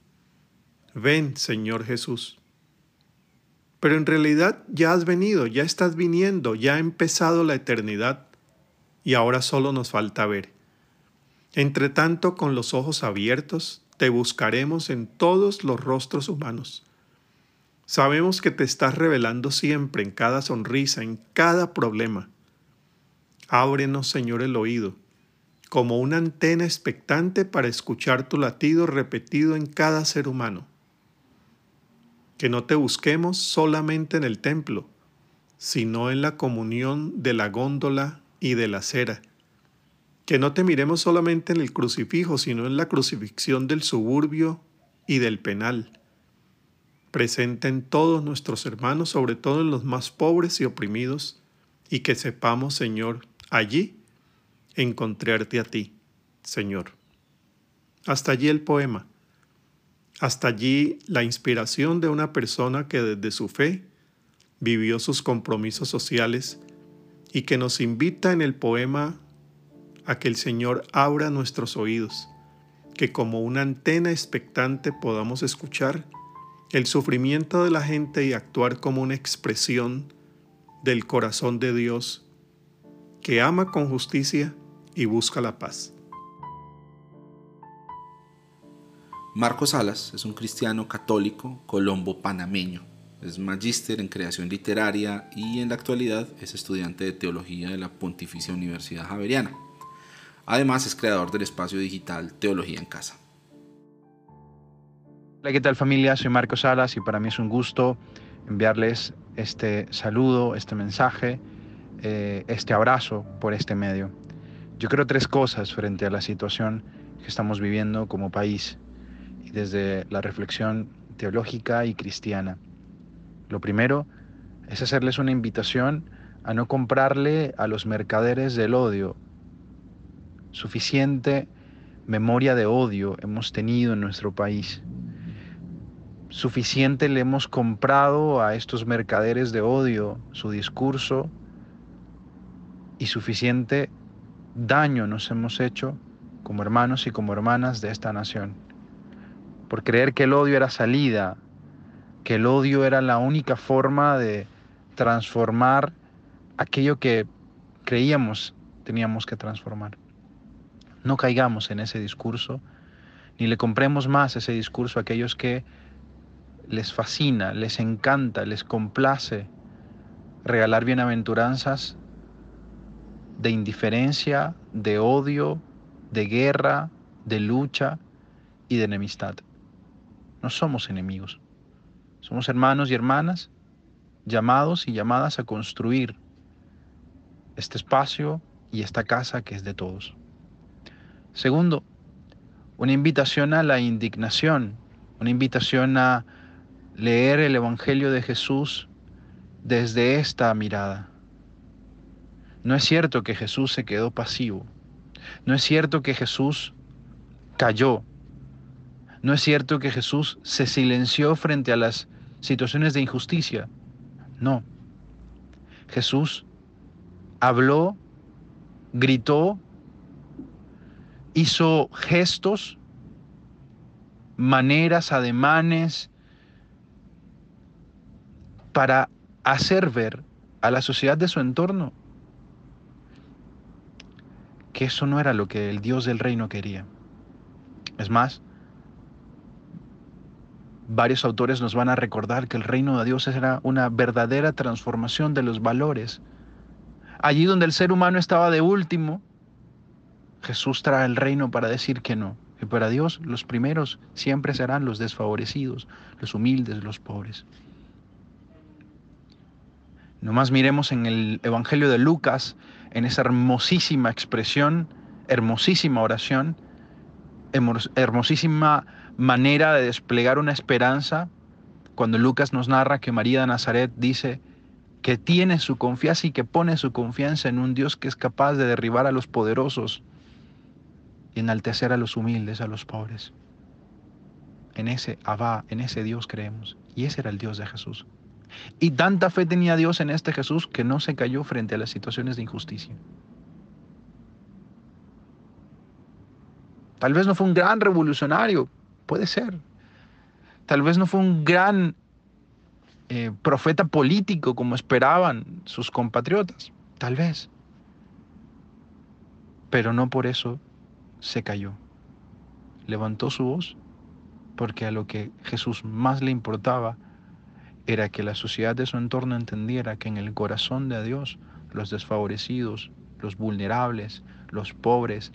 Ven, Señor Jesús. Pero en realidad ya has venido, ya estás viniendo, ya ha empezado la eternidad y ahora solo nos falta ver. Entre tanto, con los ojos abiertos, te buscaremos en todos los rostros humanos Sabemos que te estás revelando siempre en cada sonrisa, en cada problema. Ábrenos, Señor, el oído, como una antena expectante para escuchar tu latido repetido en cada ser humano. Que no te busquemos solamente en el templo, sino en la comunión de la góndola y de la cera. Que no te miremos solamente en el crucifijo, sino en la crucifixión del suburbio y del penal presente en todos nuestros hermanos, sobre todo en los más pobres y oprimidos, y que sepamos, Señor, allí encontrarte a ti, Señor. Hasta allí el poema. Hasta allí la inspiración de una persona que desde su fe vivió sus compromisos sociales y que nos invita en el poema a que el Señor abra nuestros oídos, que como una antena expectante podamos escuchar el sufrimiento de la gente y actuar como una expresión del corazón de Dios que ama con justicia y busca la paz. Marcos Salas es un cristiano católico colombo panameño. Es magíster en creación literaria y en la actualidad es estudiante de teología de la Pontificia Universidad Javeriana. Además es creador del espacio digital Teología en Casa. Hola, ¿qué tal familia? Soy Marcos Salas y para mí es un gusto enviarles este saludo, este mensaje, eh, este abrazo por este medio. Yo creo tres cosas frente a la situación que estamos viviendo como país y desde la reflexión teológica y cristiana. Lo primero es hacerles una invitación a no comprarle a los mercaderes del odio. Suficiente memoria de odio hemos tenido en nuestro país. Suficiente le hemos comprado a estos mercaderes de odio su discurso y suficiente daño nos hemos hecho como hermanos y como hermanas de esta nación por creer que el odio era salida, que el odio era la única forma de transformar aquello que creíamos teníamos que transformar. No caigamos en ese discurso, ni le compremos más ese discurso a aquellos que les fascina, les encanta, les complace regalar bienaventuranzas de indiferencia, de odio, de guerra, de lucha y de enemistad. No somos enemigos. Somos hermanos y hermanas llamados y llamadas a construir este espacio y esta casa que es de todos. Segundo, una invitación a la indignación, una invitación a leer el Evangelio de Jesús desde esta mirada. No es cierto que Jesús se quedó pasivo. No es cierto que Jesús cayó no es cierto que Jesús se silenció frente a las situaciones de injusticia. No. Jesús habló, gritó, hizo gestos, maneras, ademanes, para hacer ver a la sociedad de su entorno que eso no era lo que el Dios del reino quería. Es más, Varios autores nos van a recordar que el reino de Dios era una verdadera transformación de los valores. Allí donde el ser humano estaba de último, Jesús trae el reino para decir que no. Que para Dios los primeros siempre serán los desfavorecidos, los humildes, los pobres. Nomás miremos en el Evangelio de Lucas, en esa hermosísima expresión, hermosísima oración, hermosísima manera de desplegar una esperanza cuando Lucas nos narra que María de Nazaret dice que tiene su confianza y que pone su confianza en un Dios que es capaz de derribar a los poderosos y enaltecer a los humildes, a los pobres. En ese Abba, en ese Dios creemos. Y ese era el Dios de Jesús. Y tanta fe tenía Dios en este Jesús que no se cayó frente a las situaciones de injusticia. Tal vez no fue un gran revolucionario, Puede ser. Tal vez no fue un gran eh, profeta político como esperaban sus compatriotas. Tal vez. Pero no por eso se cayó. Levantó su voz porque a lo que Jesús más le importaba era que la sociedad de su entorno entendiera que en el corazón de Dios los desfavorecidos, los vulnerables, los pobres,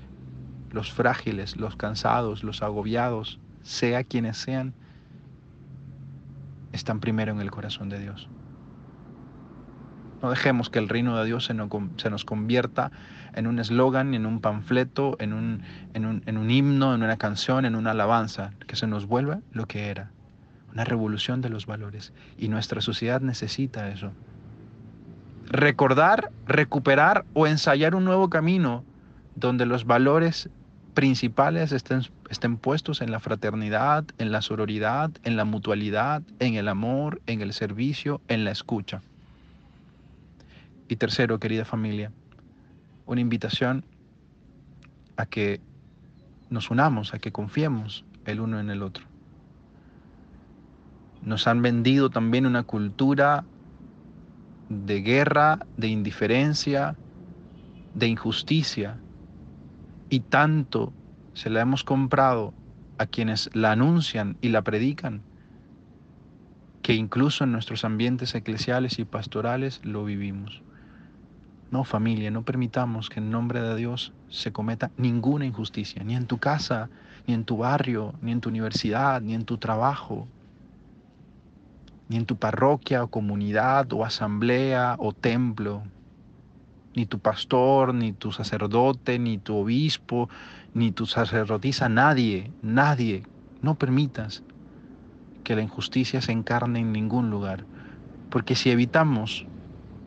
los frágiles, los cansados, los agobiados, sea quienes sean, están primero en el corazón de Dios. No dejemos que el reino de Dios se nos, convierta en un eslogan, en un panfleto, en un, en, un, en un himno, en una canción, en una alabanza, que se nos vuelva lo que era, una revolución de los valores. Y nuestra sociedad necesita eso. Recordar, recuperar o ensayar un nuevo camino donde los valores principales estén, estén puestos en la fraternidad, en la sororidad, en la mutualidad, en el amor, en el servicio, en la escucha. Y tercero, querida familia, una invitación a que nos unamos, a que confiemos el uno en el otro. Nos han vendido también una cultura de guerra, de indiferencia, de injusticia, y tanto se la hemos comprado a quienes la anuncian y la predican, que incluso en nuestros ambientes eclesiales y pastorales lo vivimos. No, familia, no permitamos que en nombre de Dios se cometa ninguna injusticia, ni en tu casa, ni en tu barrio, ni en tu universidad, ni en tu trabajo, ni en tu parroquia o comunidad o asamblea o templo, ni tu pastor, ni tu sacerdote, ni tu obispo, ni tu sacerdotisa, nadie, nadie, no permitas que la injusticia se encarne en ningún lugar, porque si evitamos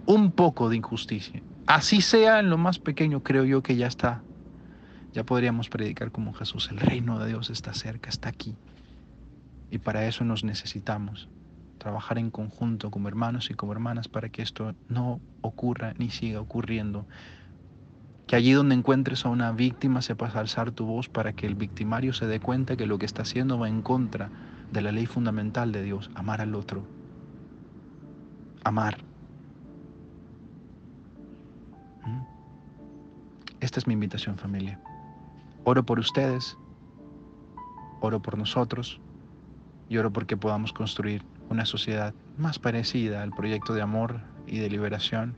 un poco de injusticia, así sea en lo más pequeño, creo yo que ya está, ya podríamos predicar como Jesús, el reino de Dios está cerca, está aquí, y para eso nos necesitamos trabajar en conjunto como hermanos y como hermanas para que esto no ocurra ni siga ocurriendo. Que allí donde encuentres a una víctima sepas alzar tu voz para que el victimario se dé cuenta que lo que está haciendo va en contra de la ley fundamental de Dios, amar al otro. Amar. ¿Mm? Esta es mi invitación familia. Oro por ustedes, oro por nosotros y oro porque podamos construir una sociedad más parecida al proyecto de amor y de liberación,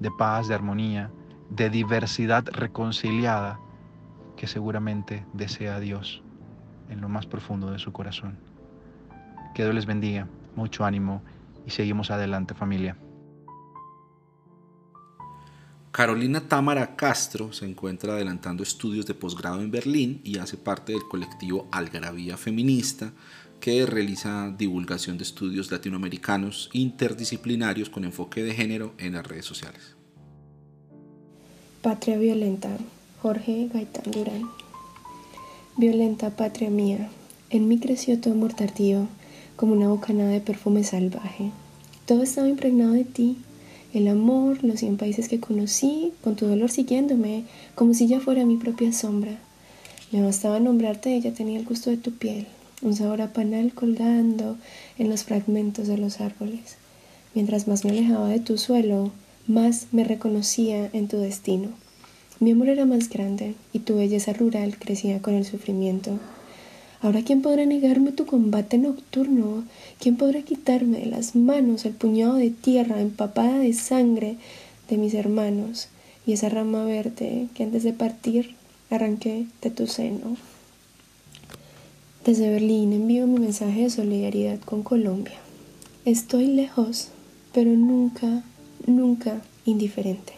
de paz, de armonía, de diversidad reconciliada que seguramente desea Dios en lo más profundo de su corazón. Que Dios les bendiga, mucho ánimo y seguimos adelante familia. Carolina Támara Castro se encuentra adelantando estudios de posgrado en Berlín y hace parte del colectivo Algarabía Feminista, que realiza divulgación de estudios latinoamericanos interdisciplinarios con enfoque de género en las redes sociales. Patria violenta, Jorge Gaitán Durán. Violenta patria mía, en mí creció tu amor tardío, como una bocanada de perfume salvaje. Todo estaba impregnado de ti, el amor, los cien países que conocí, con tu dolor siguiéndome, como si ya fuera mi propia sombra. Me bastaba nombrarte y ya tenía el gusto de tu piel, un sabor a panal colgando en los fragmentos de los árboles. Mientras más me alejaba de tu suelo, más me reconocía en tu destino. Mi amor era más grande y tu belleza rural crecía con el sufrimiento. Ahora, ¿quién podrá negarme tu combate nocturno? ¿Quién podrá quitarme de las manos el puñado de tierra empapada de sangre de mis hermanos y esa rama verde que antes de partir arranqué de tu seno? Desde Berlín envío mi mensaje de solidaridad con Colombia. Estoy lejos, pero nunca, nunca indiferente.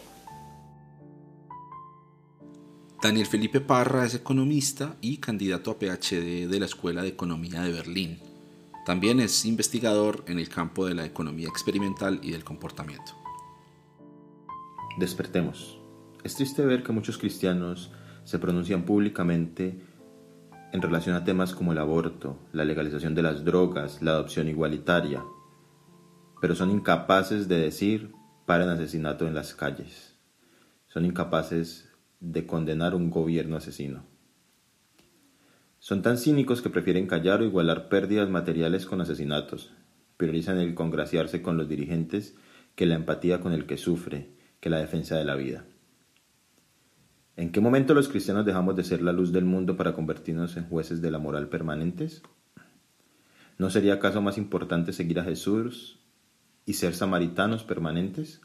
Daniel Felipe Parra es economista y candidato a PhD de la Escuela de Economía de Berlín. También es investigador en el campo de la economía experimental y del comportamiento. Despertemos. Es triste ver que muchos cristianos se pronuncian públicamente en relación a temas como el aborto, la legalización de las drogas, la adopción igualitaria, pero son incapaces de decir paren asesinato en las calles. Son incapaces de condenar un gobierno asesino. Son tan cínicos que prefieren callar o igualar pérdidas materiales con asesinatos. Priorizan el congraciarse con los dirigentes que la empatía con el que sufre, que la defensa de la vida. ¿En qué momento los cristianos dejamos de ser la luz del mundo para convertirnos en jueces de la moral permanentes? ¿No sería acaso más importante seguir a Jesús y ser samaritanos permanentes?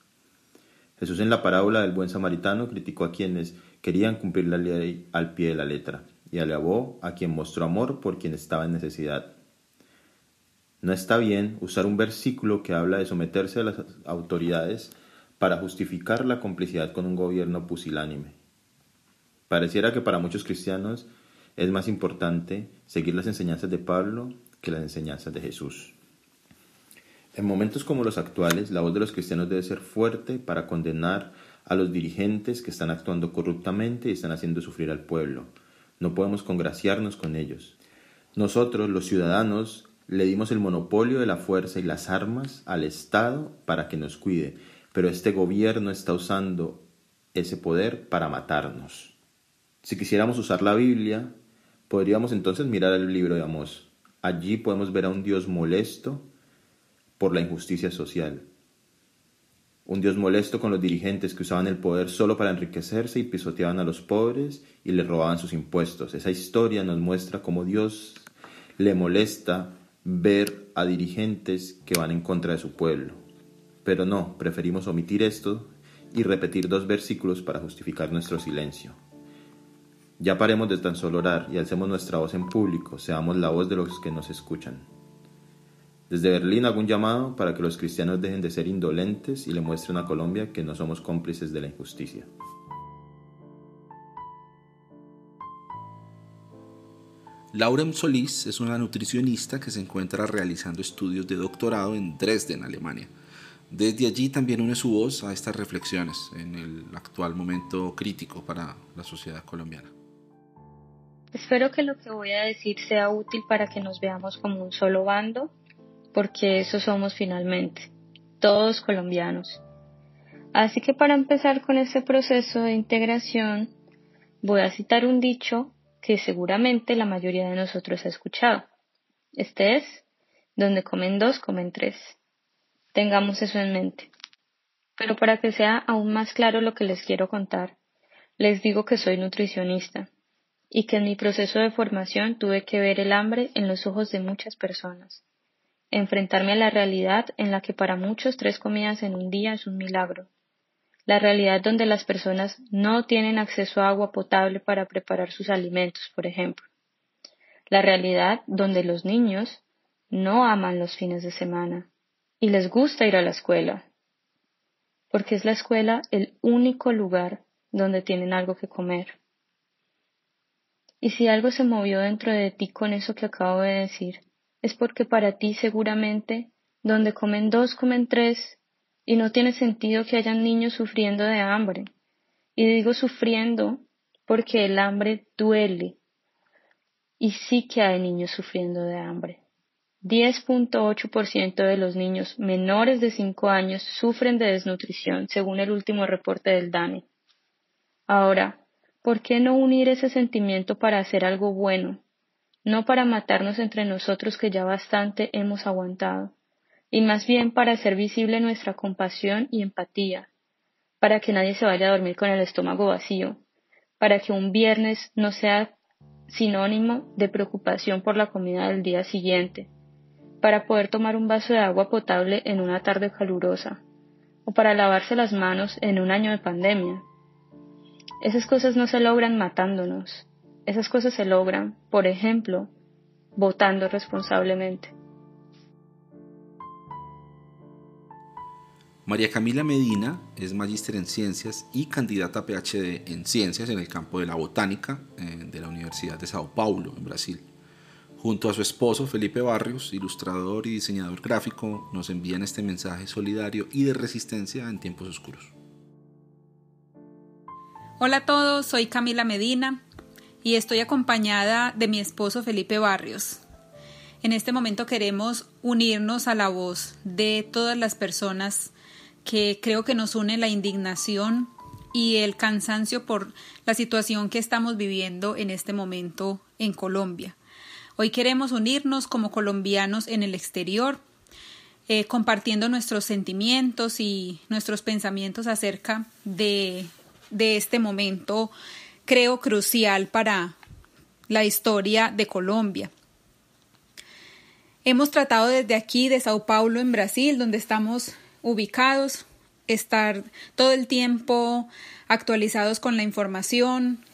Jesús en la parábola del buen samaritano criticó a quienes querían cumplir la ley al pie de la letra y alabó a quien mostró amor por quien estaba en necesidad. No está bien usar un versículo que habla de someterse a las autoridades para justificar la complicidad con un gobierno pusilánime. Pareciera que para muchos cristianos es más importante seguir las enseñanzas de Pablo que las enseñanzas de Jesús. En momentos como los actuales, la voz de los cristianos debe ser fuerte para condenar a los dirigentes que están actuando corruptamente y están haciendo sufrir al pueblo. No podemos congraciarnos con ellos. Nosotros, los ciudadanos, le dimos el monopolio de la fuerza y las armas al Estado para que nos cuide, pero este gobierno está usando ese poder para matarnos. Si quisiéramos usar la Biblia, podríamos entonces mirar el libro de Amós. Allí podemos ver a un Dios molesto por la injusticia social. un Dios molesto con los dirigentes que usaban el poder solo para enriquecerse y pisoteaban a los pobres y les robaban sus impuestos. Esa historia nos muestra cómo Dios le molesta ver a dirigentes que van en contra de su pueblo. Pero no, preferimos omitir esto y repetir dos versículos para justificar nuestro silencio. Ya paremos de tan solo orar y alcemos nuestra voz en público, seamos la voz de los que nos escuchan. Desde Berlín hago un llamado para que los cristianos dejen de ser indolentes y le muestren a Colombia que no somos cómplices de la injusticia. Laurem Solís es una nutricionista que se encuentra realizando estudios de doctorado en Dresden, Alemania. Desde allí también une su voz a estas reflexiones en el actual momento crítico para la sociedad colombiana. Espero que lo que voy a decir sea útil para que nos veamos como un solo bando, porque eso somos finalmente, todos colombianos. Así que para empezar con este proceso de integración, voy a citar un dicho que seguramente la mayoría de nosotros ha escuchado. Este es, donde comen dos, comen tres. Tengamos eso en mente. Pero para que sea aún más claro lo que les quiero contar, les digo que soy nutricionista y que en mi proceso de formación tuve que ver el hambre en los ojos de muchas personas, enfrentarme a la realidad en la que para muchos tres comidas en un día es un milagro, la realidad donde las personas no tienen acceso a agua potable para preparar sus alimentos, por ejemplo. La realidad donde los niños no aman los fines de semana y les gusta ir a la escuela, porque es la escuela el único lugar donde tienen algo que comer. Y si algo se movió dentro de ti con eso que acabo de decir, es porque para ti seguramente donde comen dos, comen tres y no tiene sentido que hayan niños sufriendo de hambre. Y digo sufriendo porque el hambre duele. Y sí que hay niños sufriendo de hambre. 10.8% de los niños menores de 5 años sufren de desnutrición, según el último reporte del DANE. Ahora, ¿por qué no unir ese sentimiento para hacer algo bueno? No para matarnos entre nosotros que ya bastante hemos aguantado. Y más bien para hacer visible nuestra compasión y empatía, para que nadie se vaya a dormir con el estómago vacío, para que un viernes no sea sinónimo de preocupación por la comida del día siguiente, para poder tomar un vaso de agua potable en una tarde calurosa, o para lavarse las manos en un año de pandemia. Esas cosas no se logran matándonos, esas cosas se logran, por ejemplo, votando responsablemente. María Camila Medina es magíster en ciencias y candidata a PhD en ciencias en el campo de la botánica eh, de la Universidad de Sao Paulo, en Brasil. Junto a su esposo Felipe Barrios, ilustrador y diseñador gráfico, nos envían este mensaje solidario y de resistencia en tiempos oscuros. Hola a todos, soy Camila Medina y estoy acompañada de mi esposo Felipe Barrios. En este momento queremos unirnos a la voz de todas las personas que creo que nos une la indignación y el cansancio por la situación que estamos viviendo en este momento en Colombia. Hoy queremos unirnos como colombianos en el exterior, eh, compartiendo nuestros sentimientos y nuestros pensamientos acerca de, de este momento, creo, crucial para la historia de Colombia. Hemos tratado desde aquí, de Sao Paulo, en Brasil, donde estamos ubicados, estar todo el tiempo actualizados con la información,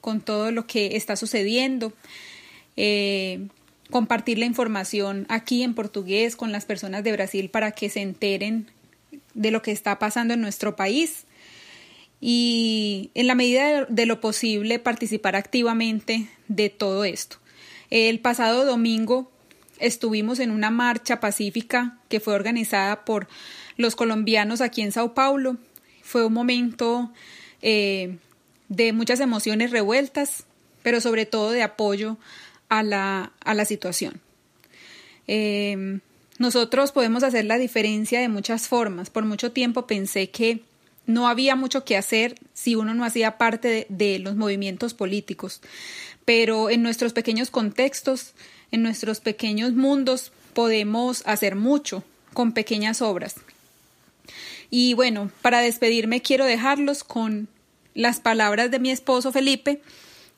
con todo lo que está sucediendo, eh, compartir la información aquí en portugués con las personas de Brasil para que se enteren de lo que está pasando en nuestro país y en la medida de lo posible participar activamente de todo esto. El pasado domingo estuvimos en una marcha pacífica que fue organizada por los colombianos aquí en Sao Paulo. Fue un momento eh, de muchas emociones revueltas, pero sobre todo de apoyo a la, a la situación. Eh, nosotros podemos hacer la diferencia de muchas formas. Por mucho tiempo pensé que no había mucho que hacer si uno no hacía parte de los movimientos políticos, pero en nuestros pequeños contextos, en nuestros pequeños mundos, podemos hacer mucho con pequeñas obras. Y bueno, para despedirme quiero dejarlos con las palabras de mi esposo Felipe,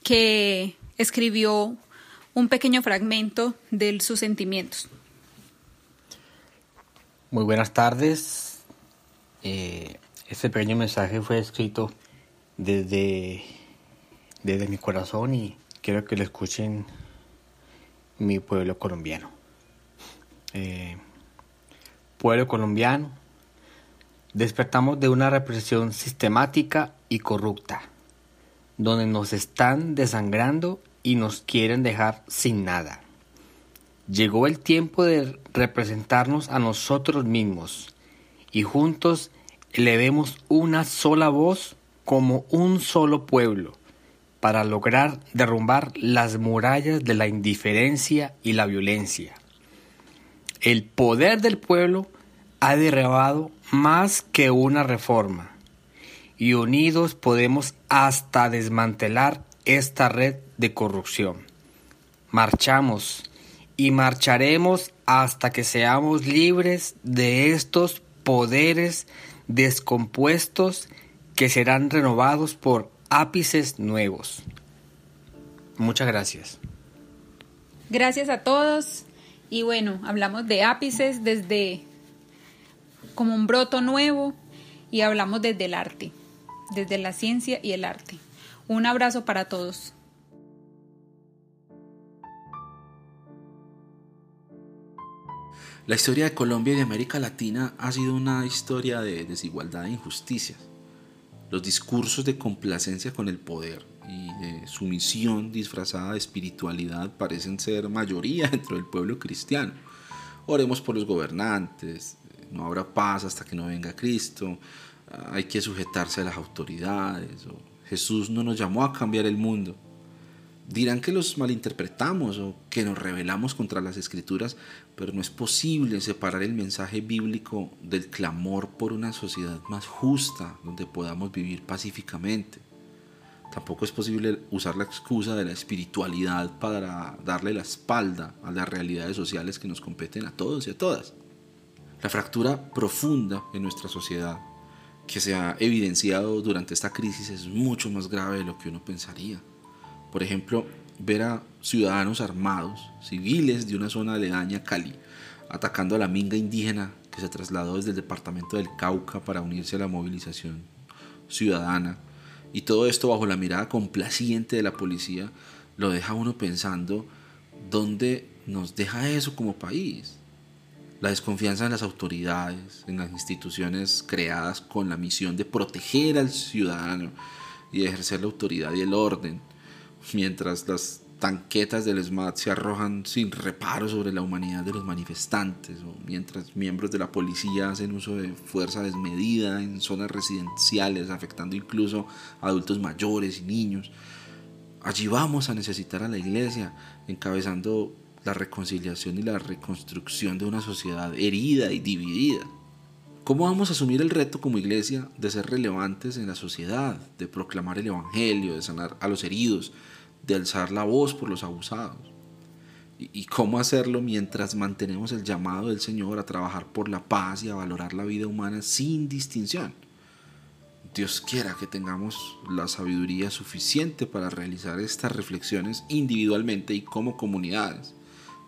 que escribió un pequeño fragmento de sus sentimientos. Muy buenas tardes. Eh, este pequeño mensaje fue escrito desde, desde mi corazón y quiero que lo escuchen mi pueblo colombiano. Eh, pueblo colombiano, despertamos de una represión sistemática y corrupta, donde nos están desangrando y nos quieren dejar sin nada. Llegó el tiempo de representarnos a nosotros mismos y juntos elevemos una sola voz como un solo pueblo para lograr derrumbar las murallas de la indiferencia y la violencia. El poder del pueblo ha derribado más que una reforma y unidos podemos hasta desmantelar esta red de corrupción. Marchamos y marcharemos hasta que seamos libres de estos poderes descompuestos que serán renovados por ápices nuevos. Muchas gracias. Gracias a todos. Y bueno, hablamos de ápices desde como un broto nuevo y hablamos desde el arte, desde la ciencia y el arte. Un abrazo para todos. La historia de Colombia y de América Latina ha sido una historia de desigualdad e injusticias. Los discursos de complacencia con el poder y de sumisión disfrazada de espiritualidad parecen ser mayoría [laughs] dentro del pueblo cristiano. Oremos por los gobernantes, no habrá paz hasta que no venga Cristo, hay que sujetarse a las autoridades, Jesús no nos llamó a cambiar el mundo. Dirán que los malinterpretamos o que nos rebelamos contra las escrituras, pero no es posible separar el mensaje bíblico del clamor por una sociedad más justa, donde podamos vivir pacíficamente. Tampoco es posible usar la excusa de la espiritualidad para darle la espalda a las realidades sociales que nos competen a todos y a todas. La fractura profunda en nuestra sociedad que se ha evidenciado durante esta crisis es mucho más grave de lo que uno pensaría. Por ejemplo, ver a ciudadanos armados, civiles de una zona aledaña a Cali, atacando a la minga indígena que se trasladó desde el departamento del Cauca para unirse a la movilización ciudadana, y todo esto bajo la mirada complaciente de la policía, lo deja uno pensando dónde nos deja eso como país. La desconfianza en las autoridades, en las instituciones creadas con la misión de proteger al ciudadano y ejercer la autoridad y el orden, mientras las tanquetas del SMAT se arrojan sin reparo sobre la humanidad de los manifestantes, o mientras miembros de la policía hacen uso de fuerza desmedida en zonas residenciales, afectando incluso a adultos mayores y niños. Allí vamos a necesitar a la iglesia, encabezando la reconciliación y la reconstrucción de una sociedad herida y dividida. ¿Cómo vamos a asumir el reto como iglesia de ser relevantes en la sociedad, de proclamar el Evangelio, de sanar a los heridos, de alzar la voz por los abusados. ¿Y, cómo hacerlo mientras mantenemos el llamado del Señor a trabajar por la paz y a valorar la vida humana sin distinción? Dios quiera que tengamos la sabiduría suficiente para realizar estas reflexiones individualmente y como comunidades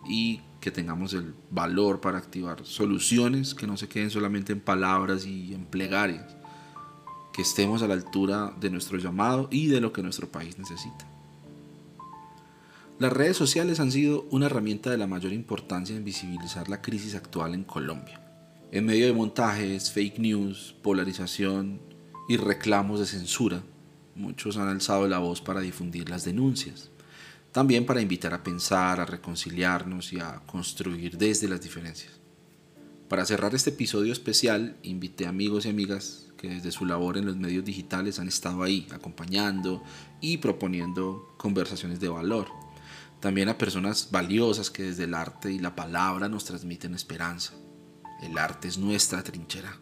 y que tengamos el valor para activar soluciones que no se queden solamente en palabras y en plegarias, que estemos a la altura de nuestro llamado y de lo que nuestro país necesita. Las redes sociales han sido una herramienta de la mayor importancia en visibilizar la crisis actual en Colombia. En medio de montajes, fake news, polarización y reclamos de censura, muchos han alzado la voz para difundir las denuncias. También para invitar a pensar, a reconciliarnos y a construir desde las diferencias. Para cerrar este episodio especial, invité amigos y amigas que desde su labor en los medios digitales han estado ahí, acompañando y proponiendo conversaciones de valor también a personas valiosas que desde el arte y la palabra nos transmiten esperanza. El arte es nuestra trinchera.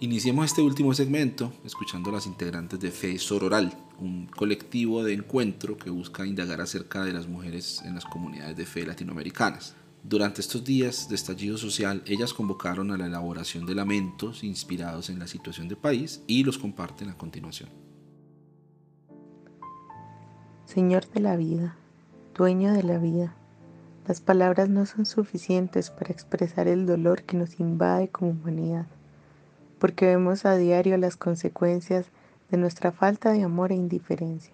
Iniciemos este último segmento escuchando a las integrantes de Fe Sororal, un colectivo de encuentro que busca indagar acerca de las mujeres en las comunidades de fe latinoamericanas. Durante estos días de estallido social, ellas convocaron a la elaboración de lamentos inspirados en la situación del país y los comparten a continuación. Señor de la vida, dueño de la vida, las palabras no son suficientes para expresar el dolor que nos invade como humanidad, porque vemos a diario las consecuencias de nuestra falta de amor e indiferencia.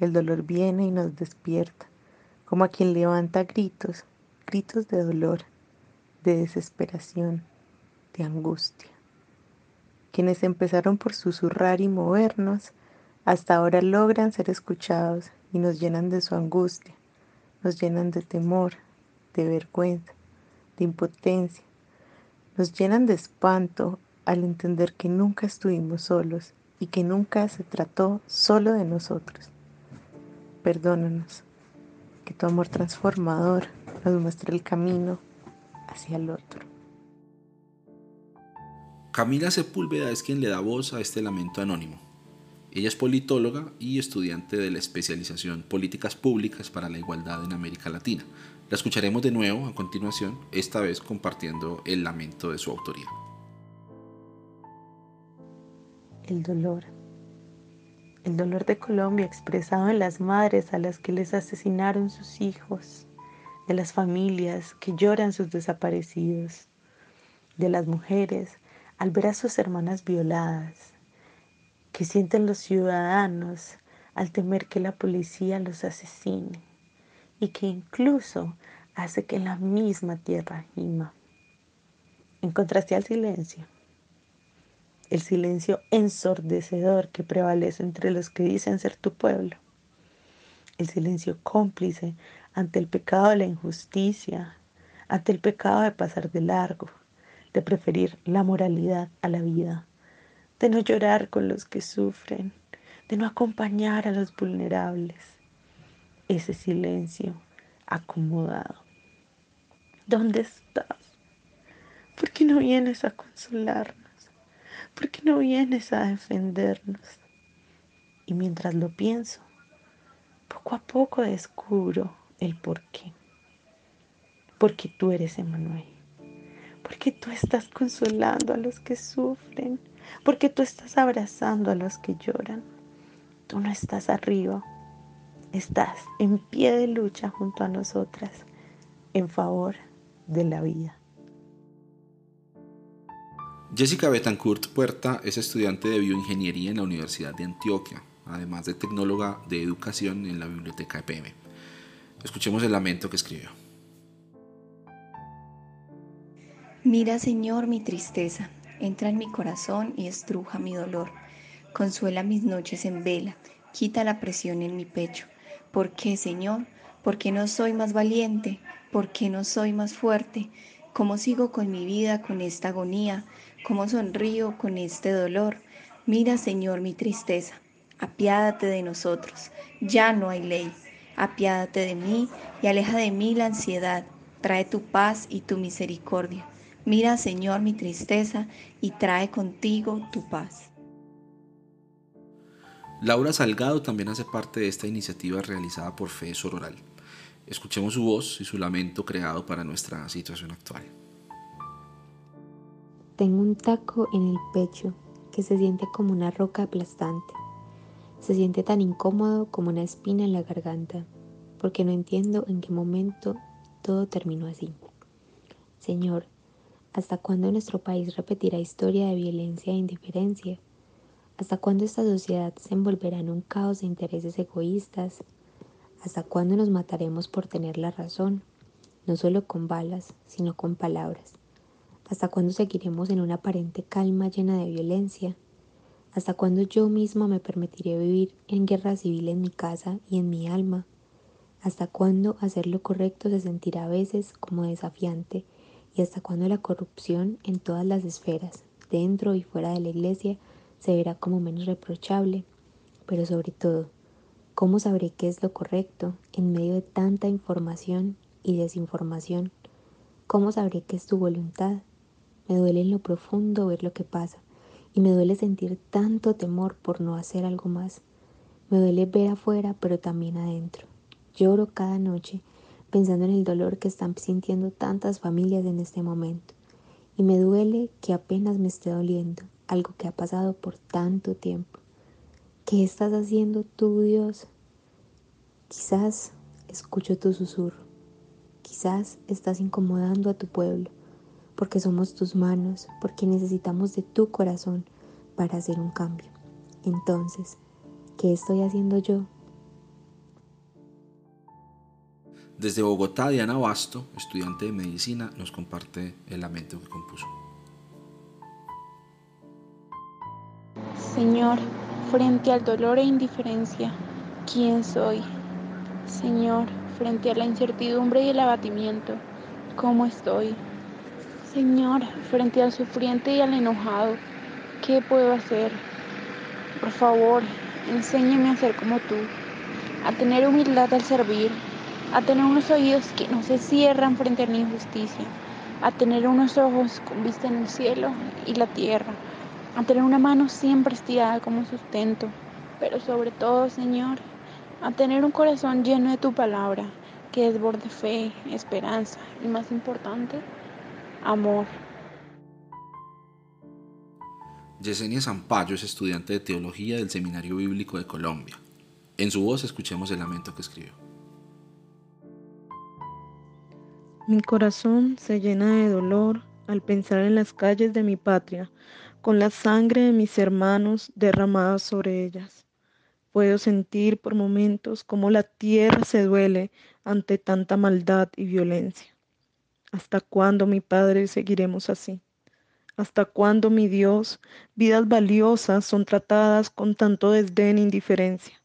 El dolor viene y nos despierta, como a quien levanta gritos gritos de dolor, de desesperación, de angustia. Quienes empezaron por susurrar y movernos, hasta ahora logran ser escuchados y nos llenan de su angustia, nos llenan de temor, de vergüenza, de impotencia, nos llenan de espanto al entender que nunca estuvimos solos y que nunca se trató solo de nosotros. Perdónanos, que tu amor transformador nos muestra el camino hacia el otro. Camila Sepúlveda es quien le da voz a este lamento anónimo. Ella es politóloga y estudiante de la especialización Políticas Públicas para la Igualdad en América Latina. La escucharemos de nuevo a continuación, esta vez compartiendo el lamento de su autoría. El dolor. El dolor de Colombia expresado en las madres a las que les asesinaron sus hijos, de las familias que lloran sus desaparecidos, de las mujeres al ver a sus hermanas violadas, que sienten los ciudadanos al temer que la policía los asesine y que incluso hace que la misma tierra gima. En contraste al silencio, el silencio ensordecedor que prevalece entre los que dicen ser tu pueblo, el silencio cómplice ante el pecado de la injusticia, ante el pecado de pasar de largo, de preferir la moralidad a la vida, de no llorar con los que sufren, de no acompañar a los vulnerables. Ese silencio acomodado. ¿Dónde estás? ¿Por qué no vienes a consolarnos? ¿Por qué no vienes a defendernos? Y mientras lo pienso, poco a poco descubro el por qué. Porque tú eres Emanuel. Porque tú estás consolando a los que sufren. Porque tú estás abrazando a los que lloran. Tú no estás arriba. Estás en pie de lucha junto a nosotras en favor de la vida. Jessica Betancourt Puerta es estudiante de bioingeniería en la Universidad de Antioquia, además de tecnóloga de educación en la Biblioteca EPM. Escuchemos el lamento que escribió. Mira, Señor, mi tristeza, entra en mi corazón y estruja mi dolor. Consuela mis noches en vela, quita la presión en mi pecho. ¿Por qué, Señor? ¿Por qué no soy más valiente? ¿Por qué no soy más fuerte? ¿Cómo sigo con mi vida, con esta agonía? ¿Cómo sonrío con este dolor? Mira, Señor, mi tristeza, apiádate de nosotros, ya no hay ley apiádate de mí y aleja de mí la ansiedad. Trae tu paz y tu misericordia. Mira, Señor, mi tristeza y trae contigo tu paz. Laura Salgado también hace parte de esta iniciativa realizada por Fe Sororal. Escuchemos su voz y su lamento creado para nuestra situación actual. Tengo un taco en el pecho que se siente como una roca aplastante. Se siente tan incómodo como una espina en la garganta, porque no entiendo en qué momento todo terminó así. Señor, ¿hasta cuándo nuestro país repetirá historia de violencia e indiferencia? ¿Hasta cuándo esta sociedad se envolverá en un caos de intereses egoístas? ¿Hasta cuándo nos mataremos por tener la razón, no solo con balas, sino con palabras? ¿Hasta cuándo seguiremos en una aparente calma llena de violencia? ¿Hasta cuándo yo misma me permitiré vivir en guerra civil en mi casa y en mi alma? ¿Hasta cuándo hacer lo correcto se sentirá a veces como desafiante? ¿Y hasta cuándo la corrupción en todas las esferas, dentro y fuera de la iglesia, se verá como menos reprochable? Pero sobre todo, ¿cómo sabré qué es lo correcto en medio de tanta información y desinformación? ¿Cómo sabré qué es tu voluntad? Me duele en lo profundo ver lo que pasa y me duele sentir tanto temor por no hacer algo más. Me duele ver afuera, pero también adentro. Lloro cada noche pensando en el dolor que están sintiendo tantas familias en este momento. Y me duele que apenas me esté doliendo algo que ha pasado por tanto tiempo. ¿Qué estás haciendo tú, Dios? Quizás escucho tu susurro. Quizás estás incomodando a tu pueblo, porque somos tus manos, porque necesitamos de tu corazón para hacer un cambio. Entonces, ¿qué estoy haciendo yo? Desde Bogotá, Diana Basto, estudiante de medicina, nos comparte el lamento que compuso. Señor, frente al dolor e indiferencia, ¿quién soy? Señor, frente a la incertidumbre y el abatimiento, ¿cómo estoy? Señor, frente al sufriente y al enojado, ¿qué puedo hacer? Por favor, enséñame a ser como tú, a tener humildad al servir, a tener unos oídos que no se cierran frente a la injusticia, a tener unos ojos con vista en el cielo y la tierra, a tener una mano siempre estirada como sustento, pero sobre todo, Señor, a tener un corazón lleno de tu palabra, que desborde fe, esperanza y más importante, amor. Yesenia Zampayo es estudiante de teología del Seminario Bíblico de Colombia. En su voz escuchemos el lamento que escribió. Mi corazón se llena de dolor al pensar en las calles de mi patria, con la sangre de mis hermanos derramada sobre ellas. Puedo sentir por momentos cómo la tierra se duele ante tanta maldad y violencia. ¿Hasta cuándo, mi Padre, seguiremos así? ¿Hasta cuándo, mi Dios, vidas valiosas son tratadas con tanto desdén e indiferencia?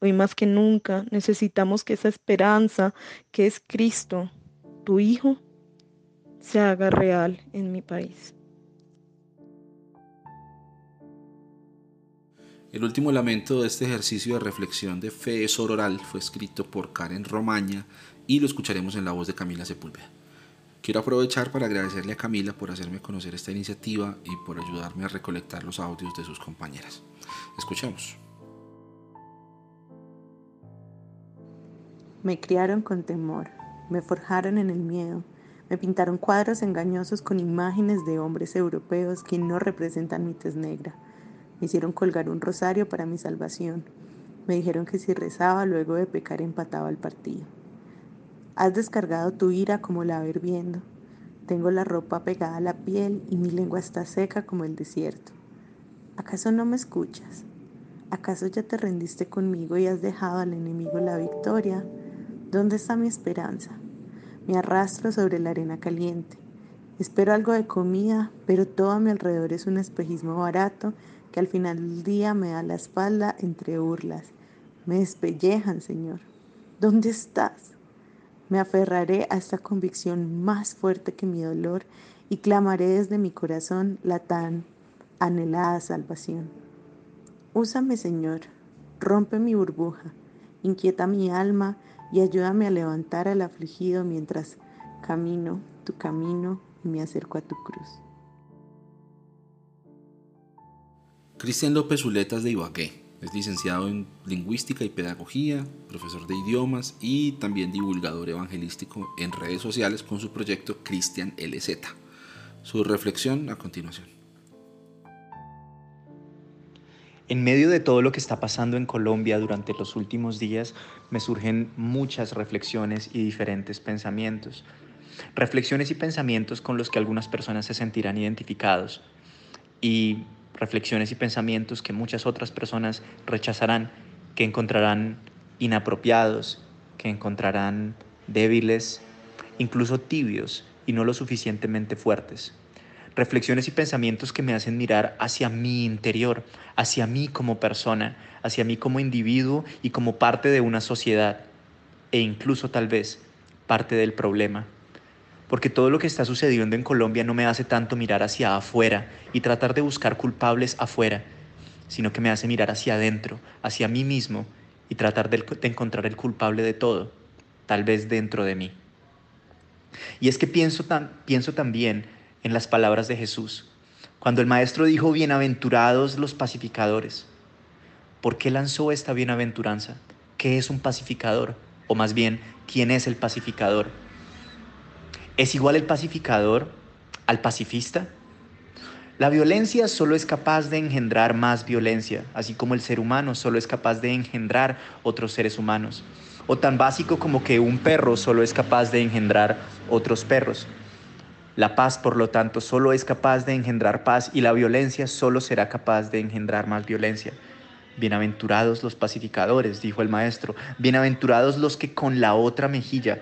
Hoy más que nunca necesitamos que esa esperanza que es Cristo tu Hijo se haga real en mi país. El último lamento de este ejercicio de reflexión de fe sororal fue escrito por Karen Romaña y lo escucharemos en la voz de Camila Sepúlveda. Quiero aprovechar para agradecerle a Camila por hacerme conocer esta iniciativa y por ayudarme a recolectar los audios de sus compañeras. Escuchemos. Me criaron con temor me forjaron en el miedo, me pintaron cuadros engañosos con imágenes de hombres europeos que no representan mi tez negra. Me hicieron colgar un rosario para mi salvación. Me dijeron que si rezaba luego de pecar empataba el partido. Has descargado tu ira como la hirviendo. Tengo la ropa pegada a la piel y mi lengua está seca como el desierto. ¿Acaso no me escuchas? ¿Acaso ya te rendiste conmigo y has dejado al enemigo la victoria? ¿Dónde está mi esperanza? Me arrastro sobre la arena caliente. Espero algo de comida, pero todo a mi alrededor es un espejismo barato que al final del día me da la espalda entre burlas. Me despellejan, Señor. ¿Dónde estás? Me aferraré a esta convicción más fuerte que mi dolor y clamaré desde mi corazón la tan anhelada salvación. Úsame, Señor, rompe mi burbuja, inquieta mi alma y ayúdame a levantar al afligido mientras camino tu camino y me acerco a tu cruz. Cristian López Zuletas de Ibagué. Es licenciado en Lingüística y Pedagogía, profesor de idiomas y también divulgador evangelístico en redes sociales con su proyecto Cristian LZ. Su reflexión a continuación. En medio de todo lo que está pasando en Colombia durante los últimos días, me surgen muchas reflexiones y diferentes pensamientos. Reflexiones y pensamientos con los que algunas personas se sentirán identificados y reflexiones y pensamientos que muchas otras personas rechazarán, que encontrarán inapropiados, que encontrarán débiles, incluso tibios y no lo suficientemente fuertes reflexiones y pensamientos que me hacen mirar hacia mi interior, hacia mí como persona, hacia mí como individuo y como parte de una sociedad e incluso tal vez parte del problema. Porque todo lo que está sucediendo en Colombia no me hace tanto mirar hacia afuera y tratar de buscar culpables afuera, sino que me hace mirar hacia adentro, hacia mí mismo y tratar de, encontrar el culpable de todo, tal vez dentro de mí. Y es que pienso, tan, pienso también en las palabras de Jesús. Cuando el Maestro dijo, bienaventurados los pacificadores, ¿por qué lanzó esta bienaventuranza? ¿Qué es un pacificador? O más bien, ¿quién es el pacificador? ¿Es igual el pacificador al pacifista? La violencia solo es capaz de engendrar más violencia, así como el ser humano solo es capaz de engendrar otros seres humanos. O tan básico como que un perro solo es capaz de engendrar otros perros. La paz, por lo tanto, solo es capaz de engendrar paz y la violencia solo será capaz de engendrar más violencia. Bienaventurados los pacificadores, dijo el maestro, bienaventurados los que con la otra mejilla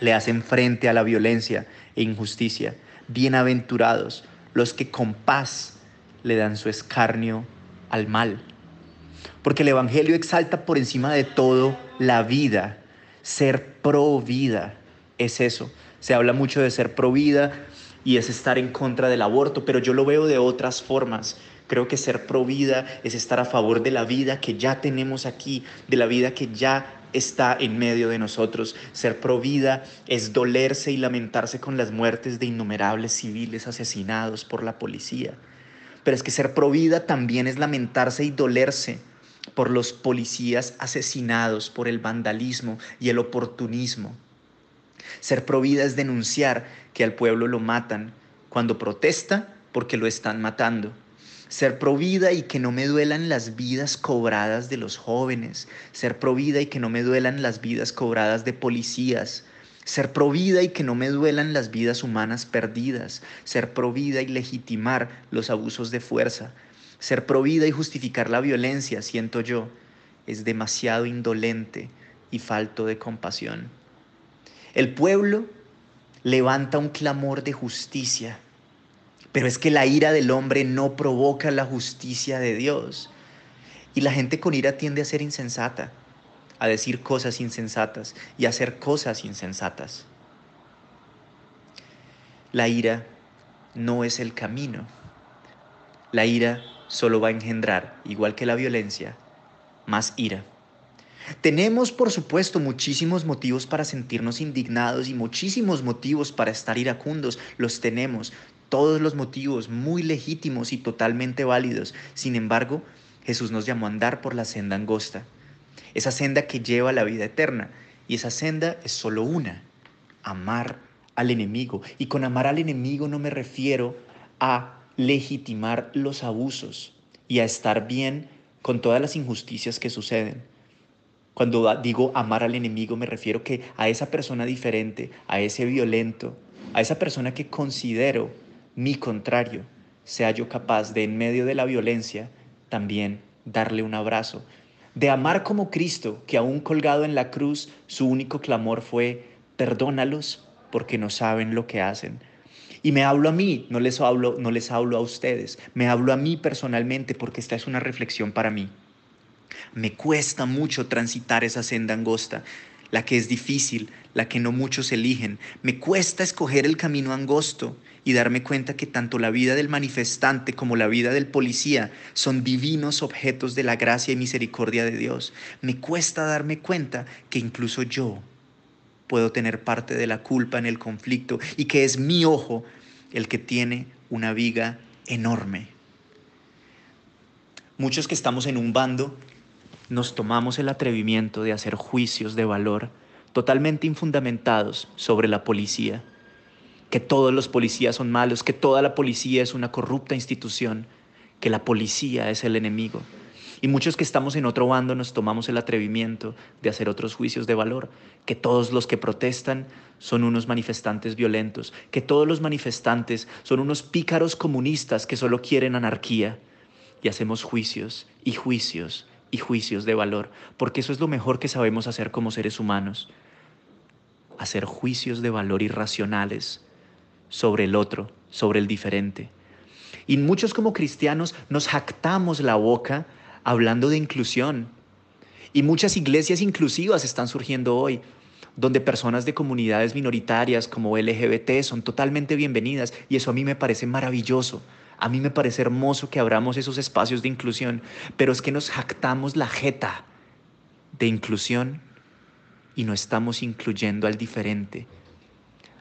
le hacen frente a la violencia e injusticia. Bienaventurados los que con paz le dan su escarnio al mal. Porque el Evangelio exalta por encima de todo la vida. Ser pro vida es eso. Se habla mucho de ser pro vida y es estar en contra del aborto, pero yo lo veo de otras formas. Creo que ser pro vida es estar a favor de la vida que ya tenemos aquí, de la vida que ya está en medio de nosotros. Ser pro vida es dolerse y lamentarse con las muertes de innumerables civiles asesinados por la policía. Pero es que ser pro vida también es lamentarse y dolerse por los policías asesinados por el vandalismo y el oportunismo. Ser pro vida es denunciar que al pueblo lo matan cuando protesta porque lo están matando ser provida y que no me duelan las vidas cobradas de los jóvenes, ser provida y que no me duelan las vidas cobradas de policías, ser provida y que no me duelan las vidas humanas perdidas, ser provida y legitimar los abusos de fuerza, ser provida y justificar la violencia, siento yo, es demasiado indolente y falto de compasión. El pueblo levanta un clamor de justicia pero es que la ira del hombre no provoca la justicia de Dios. Y la gente con ira tiende a ser insensata, a decir cosas insensatas y a hacer cosas insensatas. La ira no es el camino. La ira solo va a engendrar, igual que la violencia, más ira. Tenemos, por supuesto, muchísimos motivos para sentirnos indignados y muchísimos motivos para estar iracundos. Los tenemos todos los motivos muy legítimos y totalmente válidos. Sin embargo, Jesús nos llamó a andar por la senda angosta, esa senda que lleva a la vida eterna. Y esa senda es solo una, amar al enemigo. Y con amar al enemigo no me refiero a legitimar los abusos y a estar bien con todas las injusticias que suceden. Cuando digo amar al enemigo me refiero que a esa persona diferente, a ese violento, a esa persona que considero mi contrario, sea yo capaz de en medio de la violencia también darle un abrazo, de amar como Cristo, que aún colgado en la cruz, su único clamor fue, perdónalos porque no saben lo que hacen. Y me hablo a mí, no les hablo, no les hablo a ustedes, me hablo a mí personalmente porque esta es una reflexión para mí. Me cuesta mucho transitar esa senda angosta, la que es difícil, la que no muchos eligen. Me cuesta escoger el camino angosto y darme cuenta que tanto la vida del manifestante como la vida del policía son divinos objetos de la gracia y misericordia de Dios. Me cuesta darme cuenta que incluso yo puedo tener parte de la culpa en el conflicto y que es mi ojo el que tiene una viga enorme. Muchos que estamos en un bando nos tomamos el atrevimiento de hacer juicios de valor totalmente infundamentados sobre la policía, que todos los policías son malos, que toda la policía es una corrupta institución, que la policía es el enemigo. Y muchos que estamos en otro bando nos tomamos el atrevimiento de hacer otros juicios de valor, que todos los que protestan son unos manifestantes violentos, que todos los manifestantes son unos pícaros comunistas que solo quieren anarquía. Y hacemos juicios y juicios y juicios de valor, porque eso es lo mejor que sabemos hacer como seres humanos, hacer juicios de valor irracionales sobre el otro, sobre el diferente. Y muchos como cristianos nos jactamos la boca hablando de inclusión. Y muchas iglesias inclusivas están surgiendo hoy, donde personas de comunidades minoritarias como LGBT son totalmente bienvenidas y eso a mí me parece maravilloso. A mí me parece hermoso que abramos esos espacios de inclusión, pero es que nos jactamos la jeta de inclusión y no estamos incluyendo al diferente,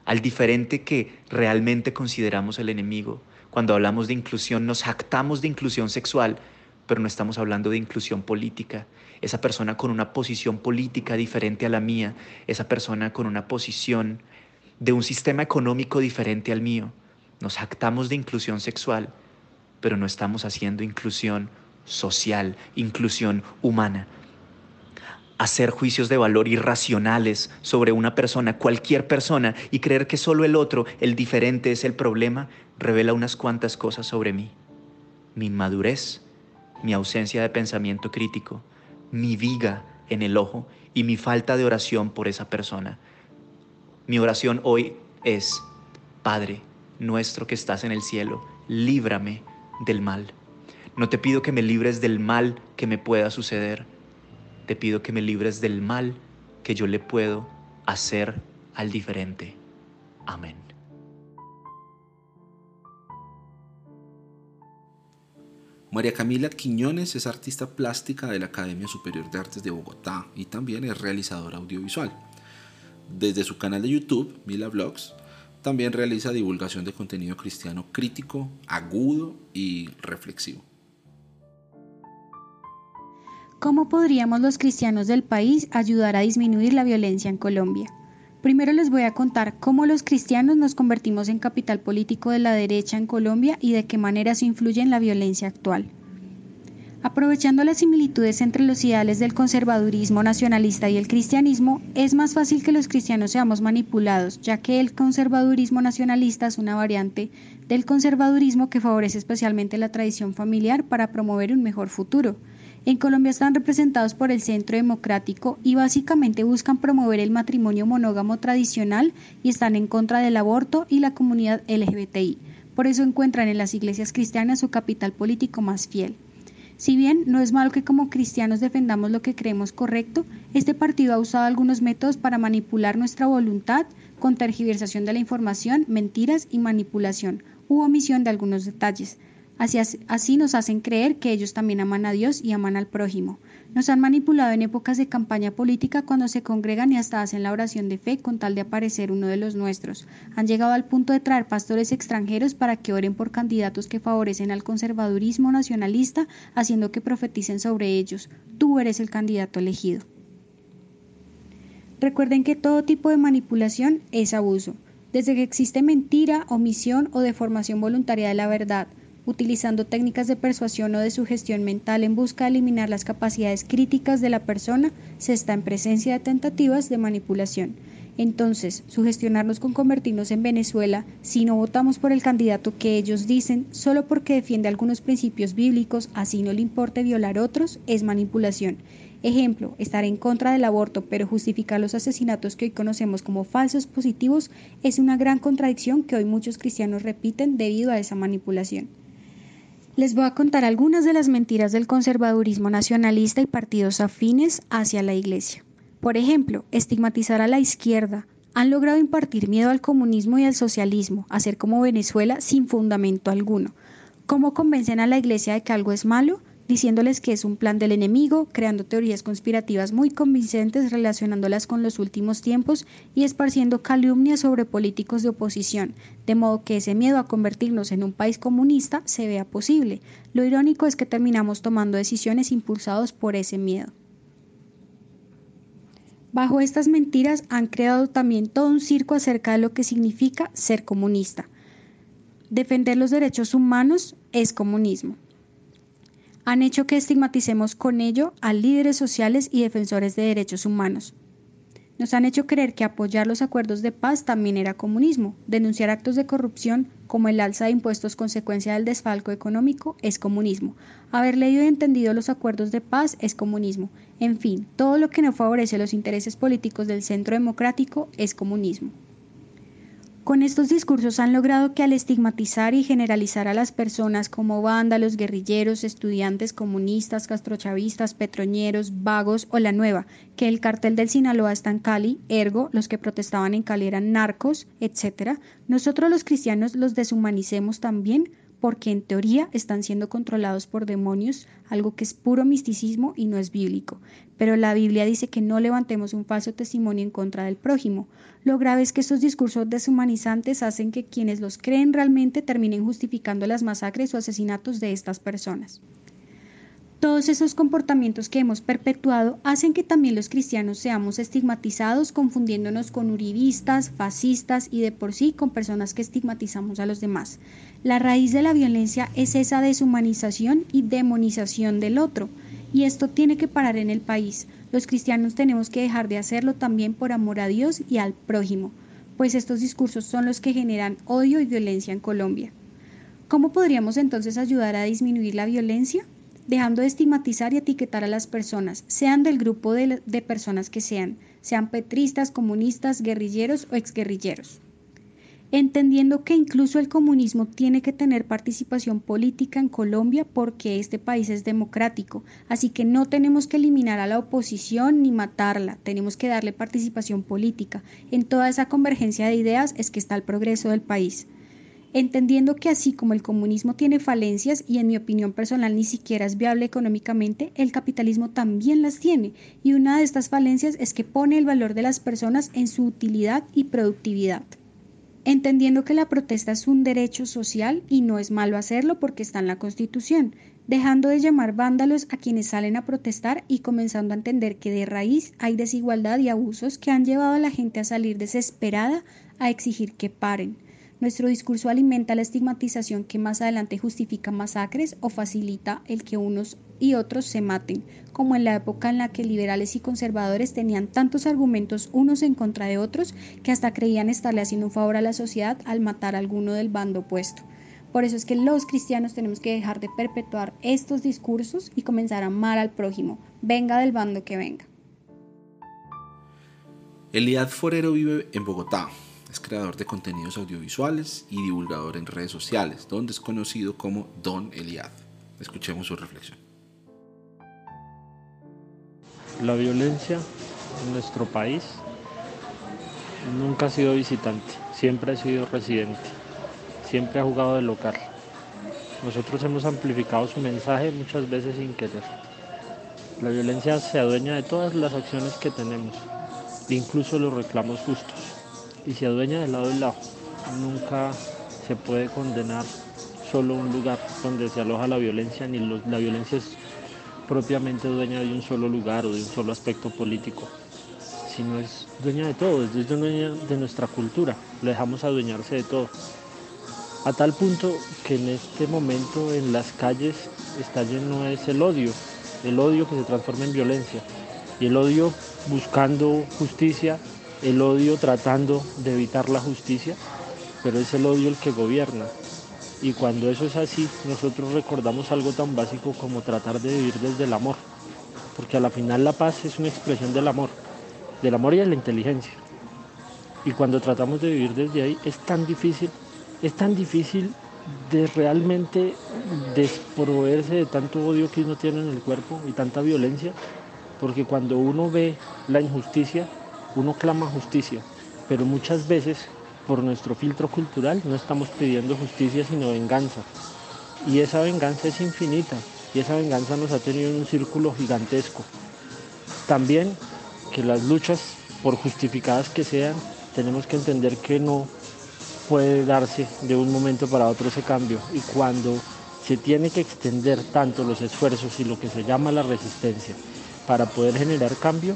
al diferente que realmente consideramos el enemigo. Cuando hablamos de inclusión nos jactamos de inclusión sexual, pero no estamos hablando de inclusión política. Esa persona con una posición política diferente a la mía, esa persona con una posición de un sistema económico diferente al mío. Nos jactamos de inclusión sexual, pero no estamos haciendo inclusión social, inclusión humana. Hacer juicios de valor irracionales sobre una persona, cualquier persona, y creer que solo el otro, el diferente, es el problema, revela unas cuantas cosas sobre mí. Mi inmadurez, mi ausencia de pensamiento crítico, mi viga en el ojo y mi falta de oración por esa persona. Mi oración hoy es, Padre nuestro que estás en el cielo, líbrame del mal. No te pido que me libres del mal que me pueda suceder. Te pido que me libres del mal que yo le puedo hacer al diferente. Amén. María Camila Quiñones es artista plástica de la Academia Superior de Artes de Bogotá y también es realizadora audiovisual. Desde su canal de YouTube, Mila Vlogs, también realiza divulgación de contenido cristiano crítico, agudo y reflexivo. ¿Cómo podríamos los cristianos del país ayudar a disminuir la violencia en Colombia? Primero les voy a contar cómo los cristianos nos convertimos en capital político de la derecha en Colombia y de qué manera eso influye en la violencia actual. Aprovechando las similitudes entre los ideales del conservadurismo nacionalista y el cristianismo, es más fácil que los cristianos seamos manipulados, ya que el conservadurismo nacionalista es una variante del conservadurismo que favorece especialmente la tradición familiar para promover un mejor futuro. En Colombia están representados por el Centro Democrático y básicamente buscan promover el matrimonio monógamo tradicional y están en contra del aborto y la comunidad LGBTI. Por eso encuentran en las iglesias cristianas su capital político más fiel. Si bien no es malo que como cristianos defendamos lo que creemos correcto, este partido ha usado algunos métodos para manipular nuestra voluntad con tergiversación de la información, mentiras y manipulación u omisión de algunos detalles. Así, nos hacen creer que ellos también aman a Dios y aman al prójimo. Nos han manipulado en épocas de campaña política cuando se congregan y hasta hacen la oración de fe con tal de aparecer uno de los nuestros. Han llegado al punto de traer pastores extranjeros para que oren por candidatos que favorecen al conservadurismo nacionalista, haciendo que profeticen sobre ellos. Tú eres el candidato elegido. Recuerden que todo tipo de manipulación es abuso. Desde que existe mentira, omisión o deformación voluntaria de la verdad, utilizando técnicas de persuasión o de sugestión mental en busca de eliminar las capacidades críticas de la persona, se está en presencia de tentativas de manipulación. Entonces, sugestionarnos con convertirnos en Venezuela si no votamos por el candidato que ellos dicen solo porque defiende algunos principios bíblicos, así no le importe violar otros, es manipulación. Ejemplo, estar en contra del aborto pero justificar los asesinatos que hoy conocemos como falsos positivos es una gran contradicción que hoy muchos cristianos repiten debido a esa manipulación. Les voy a contar algunas de las mentiras del conservadurismo nacionalista y partidos afines hacia la Iglesia. Por ejemplo, estigmatizar a la izquierda. Han logrado impartir miedo al comunismo y al socialismo, hacer como Venezuela sin fundamento alguno. ¿Cómo convencen a la Iglesia de que algo es malo? Diciéndoles que es un plan del enemigo, creando teorías conspirativas muy convincentes relacionándolas con los últimos tiempos y esparciendo calumnias sobre políticos de oposición, de modo que ese miedo a convertirnos en un país comunista se vea posible. Lo irónico es que terminamos tomando decisiones impulsados por ese miedo. Bajo estas mentiras han creado también todo un circo acerca de lo que significa ser comunista. Defender los derechos humanos es comunismo han hecho que estigmaticemos con ello a líderes sociales y defensores de derechos humanos. Nos han hecho creer que apoyar los acuerdos de paz también era comunismo. Denunciar actos de corrupción como el alza de impuestos consecuencia del desfalco económico es comunismo. Haber leído y entendido los acuerdos de paz es comunismo. En fin, todo lo que no favorece los intereses políticos del centro democrático es comunismo. Con estos discursos han logrado que al estigmatizar y generalizar a las personas como vándalos, guerrilleros, estudiantes comunistas, castrochavistas, petroñeros, vagos o la nueva, que el cartel del Sinaloa está en Cali, ergo los que protestaban en Cali eran narcos, etc., nosotros los cristianos los deshumanicemos también porque en teoría están siendo controlados por demonios, algo que es puro misticismo y no es bíblico. Pero la Biblia dice que no levantemos un falso testimonio en contra del prójimo. Lo grave es que estos discursos deshumanizantes hacen que quienes los creen realmente terminen justificando las masacres o asesinatos de estas personas. Todos esos comportamientos que hemos perpetuado hacen que también los cristianos seamos estigmatizados, confundiéndonos con uribistas, fascistas y de por sí con personas que estigmatizamos a los demás. La raíz de la violencia es esa deshumanización y demonización del otro, y esto tiene que parar en el país. Los cristianos tenemos que dejar de hacerlo también por amor a Dios y al prójimo, pues estos discursos son los que generan odio y violencia en Colombia. ¿Cómo podríamos entonces ayudar a disminuir la violencia? Dejando de estigmatizar y etiquetar a las personas, sean del grupo de, de, personas que sean, sean petristas, comunistas, guerrilleros o exguerrilleros. Entendiendo que incluso el comunismo tiene que tener participación política en Colombia porque este país es democrático, así que no tenemos que eliminar a la oposición ni matarla, tenemos que darle participación política. En toda esa convergencia de ideas es que está el progreso del país entendiendo que así como el comunismo tiene falencias y en mi opinión personal ni siquiera es viable económicamente, el capitalismo también las tiene y una de estas falencias es que pone el valor de las personas en su utilidad y productividad. Entendiendo que la protesta es un derecho social y no es malo hacerlo porque está en la Constitución, dejando de llamar vándalos a quienes salen a protestar y comenzando a entender que de raíz hay desigualdad y abusos que han llevado a la gente a salir desesperada a exigir que paren nuestro discurso alimenta la estigmatización que más adelante justifica masacres o facilita el que unos y otros se maten, como en la época en la que liberales y conservadores tenían tantos argumentos unos en contra de otros que hasta creían estarle haciendo un favor a la sociedad al matar a alguno del bando opuesto. Por eso es que los cristianos tenemos que dejar de perpetuar estos discursos y comenzar a amar al prójimo, venga del bando que venga. Eliad Forero vive en Bogotá, es creador de contenidos audiovisuales y divulgador en redes sociales, donde es conocido como Don Eliad. Escuchemos su reflexión. La violencia en nuestro país nunca ha sido visitante, siempre ha sido residente, siempre ha jugado de local. Nosotros hemos amplificado su mensaje muchas veces sin querer. La violencia se adueña de todas las acciones que tenemos, incluso los reclamos justos y se adueña del lado del lado. Nunca se puede condenar solo un lugar donde se aloja la violencia, ni la violencia es propiamente dueña de un solo lugar o de un solo aspecto político, sino es dueña de todo, es dueña de nuestra cultura, le dejamos adueñarse de todo. A tal punto que en este momento en las calles está lleno es el odio, el odio que se transforma en violencia y el odio buscando justicia el odio tratando de evitar la justicia, pero es el odio el que gobierna. Y cuando eso es así, nosotros recordamos algo tan básico como tratar de vivir desde el amor, porque a la final la paz es una expresión del amor, del amor y de la inteligencia. Y cuando tratamos de vivir desde ahí es tan difícil, es tan difícil de realmente desproveerse de tanto odio que uno tiene en el cuerpo y tanta violencia, porque cuando uno ve la injusticia, uno clama justicia, pero muchas veces por nuestro filtro cultural no estamos pidiendo justicia sino venganza. Y esa venganza es infinita y esa venganza nos ha tenido en un círculo gigantesco. También que las luchas, por justificadas que sean, tenemos que entender que no puede darse de un momento para otro ese cambio y cuando se tiene que extender tanto los esfuerzos y lo que se llama la resistencia para poder generar cambio,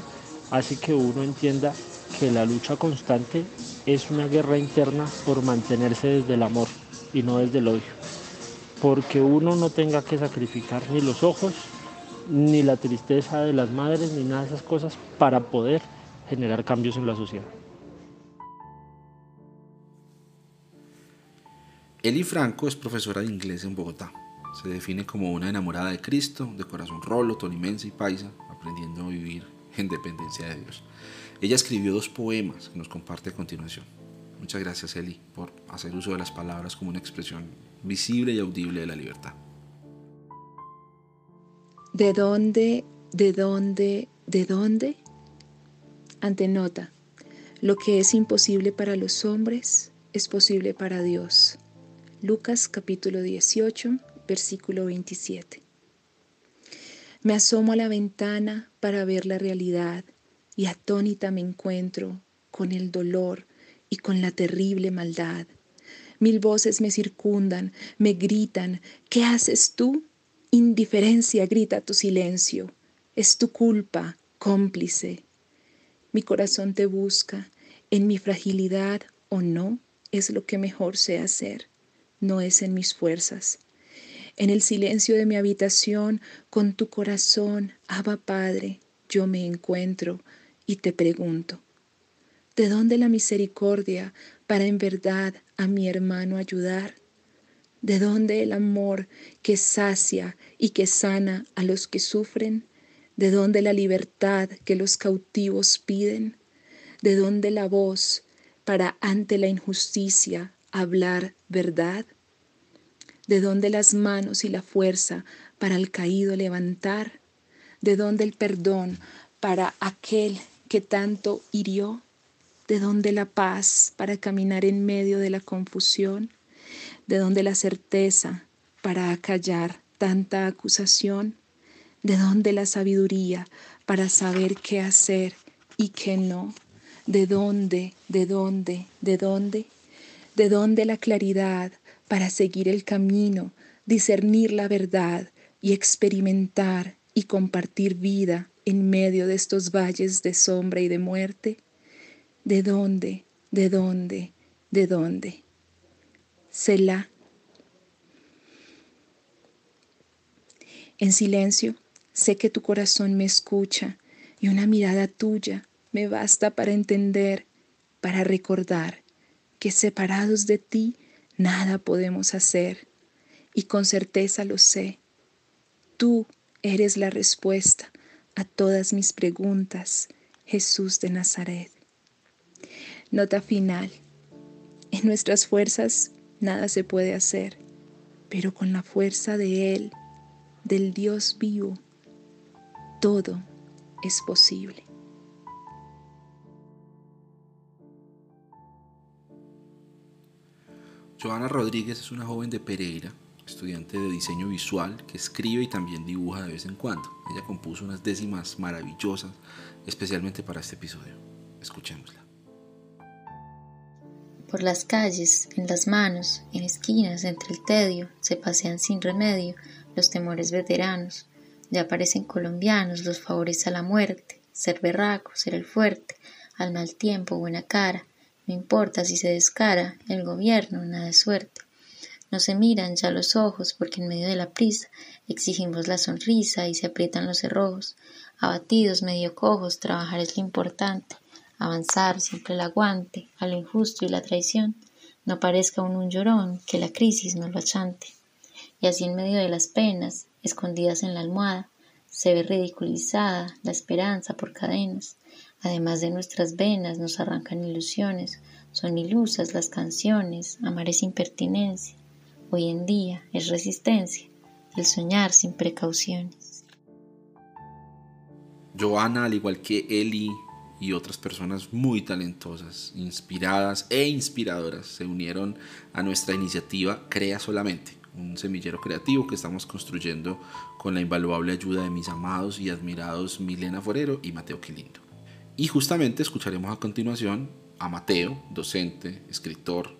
hace que uno entienda que la lucha constante es una guerra interna por mantenerse desde el amor y no desde el odio. Porque uno no tenga que sacrificar ni los ojos, ni la tristeza de las madres, ni nada de esas cosas para poder generar cambios en la sociedad. Eli Franco es profesora de inglés en Bogotá. Se define como una enamorada de Cristo, de corazón rolo, tolimense y paisa, aprendiendo a vivir en dependencia de Dios. Ella escribió dos poemas que nos comparte a continuación. Muchas gracias, Eli, por hacer uso de las palabras como una expresión visible y audible de la libertad. ¿De dónde, de dónde, de dónde? Antenota. Lo que es imposible para los hombres es posible para Dios. Lucas capítulo 18, versículo 27. Me asomo a la ventana para ver la realidad y atónita me encuentro con el dolor y con la terrible maldad. Mil voces me circundan, me gritan, ¿qué haces tú? Indiferencia grita tu silencio. Es tu culpa, cómplice. Mi corazón te busca. En mi fragilidad o no es lo que mejor sé hacer. No es en mis fuerzas. En el silencio de mi habitación, con tu corazón, Abba Padre, yo me encuentro y te pregunto, ¿de dónde la misericordia para en verdad a mi hermano ayudar? ¿De dónde el amor que sacia y que sana a los que sufren? ¿De dónde la libertad que los cautivos piden? ¿De dónde la voz para ante la injusticia hablar verdad? ¿De dónde las manos y la fuerza para el caído levantar? ¿De dónde el perdón para aquel que tanto hirió? ¿De dónde la paz para caminar en medio de la confusión? ¿De dónde la certeza para acallar tanta acusación? ¿De dónde la sabiduría para saber qué hacer y qué no? ¿De dónde, de dónde, de dónde? ¿De dónde la claridad para seguir el camino, discernir la verdad y experimentar y compartir vida en medio de estos valles de sombra y de muerte? ¿De dónde, de dónde, de dónde? Selah. En silencio, sé que tu corazón me escucha y una mirada tuya me basta para entender, para recordar que separados de ti nada podemos hacer. Y con certeza lo sé. Tú eres la respuesta a todas mis preguntas, Jesús de Nazaret. Nota final. En nuestras fuerzas nada se puede hacer, pero con la fuerza de Él, del Dios vivo, todo es posible. Joana Rodríguez es una joven de Pereira, estudiante de diseño visual, que escribe y también dibuja de vez en cuando. Ella compuso unas décimas maravillosas, especialmente para este episodio. Escuchémosla. Por las calles, en las manos, en esquinas, entre el tedio, se pasean sin remedio los temores veteranos. Ya parecen colombianos los favores a la muerte, ser berraco, ser el fuerte, al mal tiempo, buena cara, no importa si se descara el gobierno, nada de suerte. No se miran ya los ojos porque en medio de la prisa exigimos la sonrisa y se aprietan los cerrojos. Abatidos, medio cojos, trabajar es lo importante. Avanzar, siempre el aguante, a lo injusto y la traición. No parezca un un llorón, que la crisis no lo achante. Y así en medio de las penas, escondidas en la almohada, se ve ridiculizada la esperanza por cadenas. Además de nuestras venas nos arrancan ilusiones, son ilusas las canciones, amar es impertinencia, hoy en día es resistencia, el soñar sin precauciones. Joana, al igual que Eli y otras personas muy talentosas, inspiradas e inspiradoras, se unieron a nuestra iniciativa Crea Solamente, un semillero creativo que estamos construyendo con la invaluable ayuda de mis amados y admirados Milena Forero y Mateo Quilindo. Y justamente escucharemos a continuación a Mateo, docente, escritor,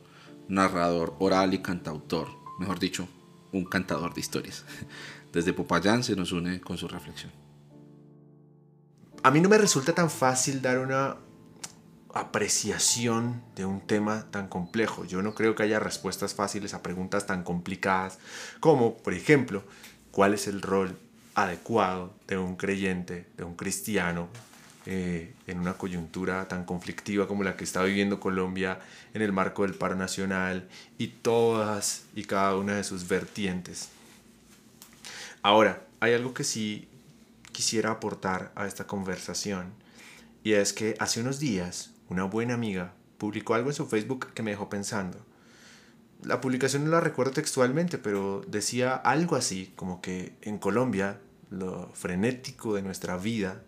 narrador oral y cantautor, mejor dicho, un cantador de historias. [laughs] Desde Popayán se nos une con su reflexión. A mí no me resulta tan fácil dar una apreciación de un tema tan complejo. Yo no creo que haya respuestas fáciles a preguntas tan complicadas como, por ejemplo, cuál es el rol adecuado de un creyente, de un cristiano, eh, en una coyuntura tan conflictiva como la que está viviendo Colombia en el marco del paro nacional y todas y cada una de sus vertientes. Ahora, hay algo que sí quisiera aportar a esta conversación y es que hace unos días una buena amiga publicó algo en su Facebook que me dejó pensando. La publicación no la recuerdo textualmente, pero decía algo así, como que en Colombia lo frenético de nuestra vida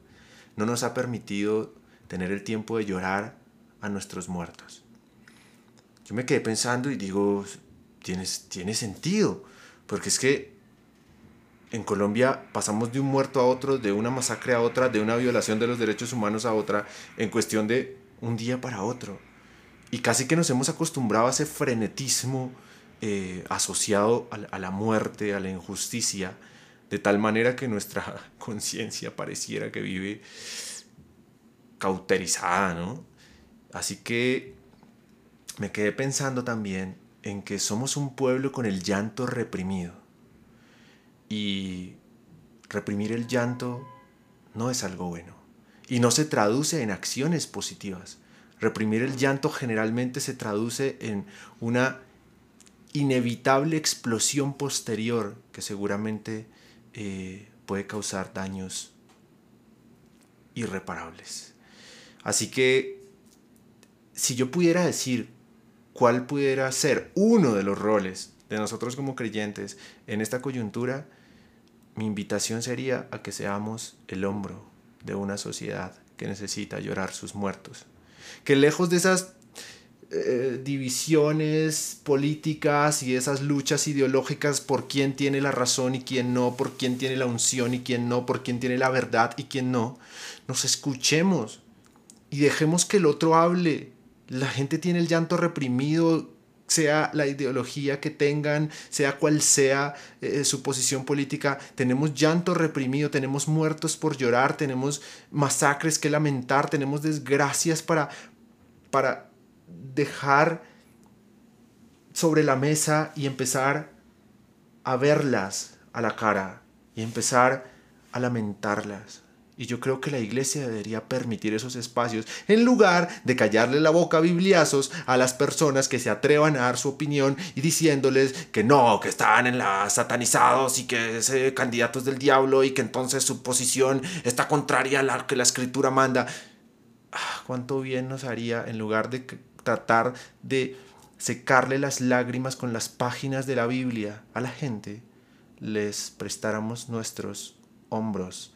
no nos ha permitido tener el tiempo de llorar a nuestros muertos. Yo me quedé pensando y digo, tiene, tiene sentido, porque es que en Colombia pasamos de un muerto a otro, de una masacre a otra, de una violación de los derechos humanos a otra, en cuestión de un día para otro. Y casi que nos hemos acostumbrado a ese frenetismo eh, asociado a, a la muerte, a la injusticia, de tal manera que nuestra [laughs] conciencia pareciera que vive cauterizada, ¿no? Así que me quedé pensando también en que somos un pueblo con el llanto reprimido. Y reprimir el llanto no es algo bueno. Y no se traduce en acciones positivas. Reprimir el llanto generalmente se traduce en una inevitable explosión posterior que seguramente eh, puede causar daños irreparables. Así que si yo pudiera decir cuál pudiera ser uno de los roles de nosotros como creyentes en esta coyuntura, mi invitación sería a que seamos el hombro de una sociedad que necesita llorar sus muertos. Que lejos de esas eh, divisiones políticas y esas luchas ideológicas por quién tiene la razón y quién no, por quién tiene la unción y quién no, por quién tiene la verdad y quién no, nos escuchemos y dejemos que el otro hable. La gente tiene el llanto reprimido, sea la ideología que tengan, sea cual sea eh, su posición política, tenemos llanto reprimido, tenemos muertos por llorar, tenemos masacres que lamentar, tenemos desgracias para, para dejar sobre la mesa y empezar a verlas a la cara y empezar a lamentarlas. Y yo creo que la iglesia debería permitir esos espacios en lugar de callarle la boca a bibliazos a las personas que se atrevan a dar su opinión y diciéndoles que no, que están en la satanizados y que es candidatos del diablo y que entonces su posición está contraria a la que la escritura manda. Ah, cuánto bien nos haría en lugar de tratar de secarle las lágrimas con las páginas de la Biblia a la gente, les prestáramos nuestros hombros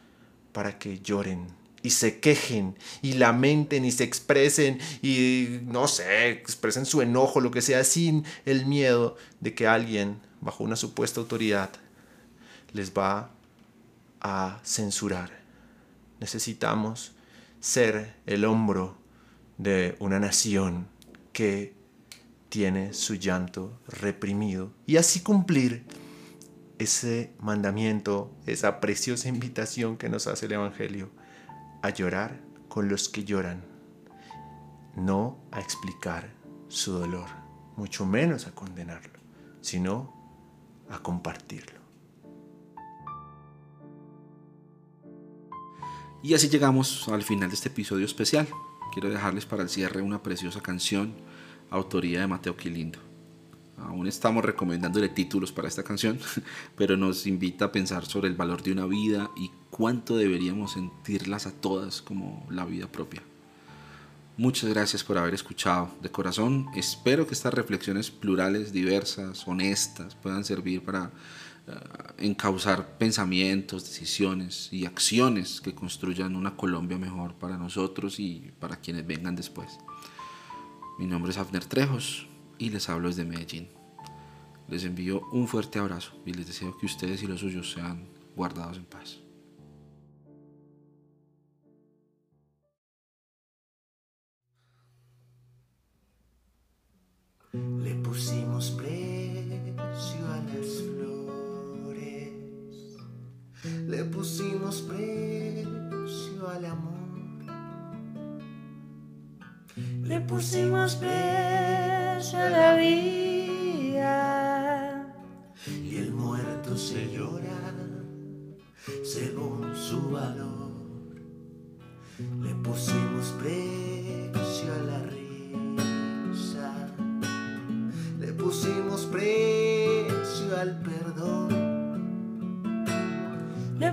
para que lloren y se quejen y lamenten y se expresen y no sé, expresen su enojo, lo que sea, sin el miedo de que alguien bajo una supuesta autoridad les va a censurar. Necesitamos ser el hombro de una nación que tiene su llanto reprimido y así cumplir ese mandamiento, esa preciosa invitación que nos hace el Evangelio, a llorar con los que lloran, no a explicar su dolor, mucho menos a condenarlo, sino a compartirlo. Y así llegamos al final de este episodio especial. Quiero dejarles para el cierre una preciosa canción, autoría de Mateo Quilindo. Aún estamos recomendándole títulos para esta canción, [laughs] pero nos invita a pensar sobre el valor de una vida y cuánto deberíamos sentirlas a todas como la vida propia. Muchas gracias por haber escuchado de corazón. Espero que estas reflexiones plurales, diversas, honestas, puedan servir para encauzar pensamientos, decisiones y acciones que construyan una Colombia mejor para nosotros y para quienes vengan después. Mi nombre es Abner Trejos y les hablo desde Medellín. Les envío un fuerte abrazo y les deseo que ustedes y los suyos sean guardados en paz. Le pusimos precio a las le pusimos precio al amor. Le pusimos precio a la vida y el muerto se llora según su valor. Le pusimos precio a la risa, le pusimos precio al perdón,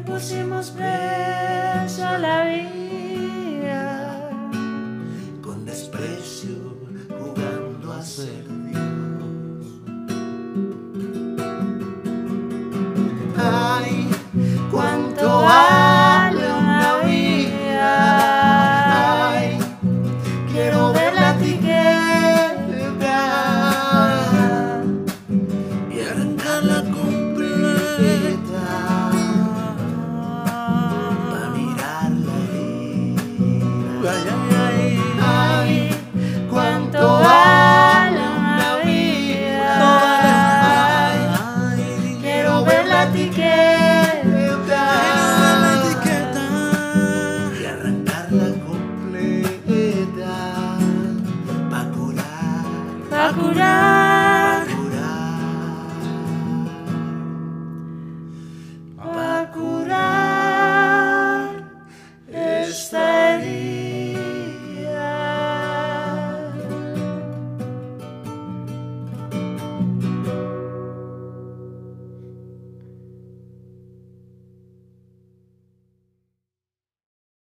pusimos precio a la vida.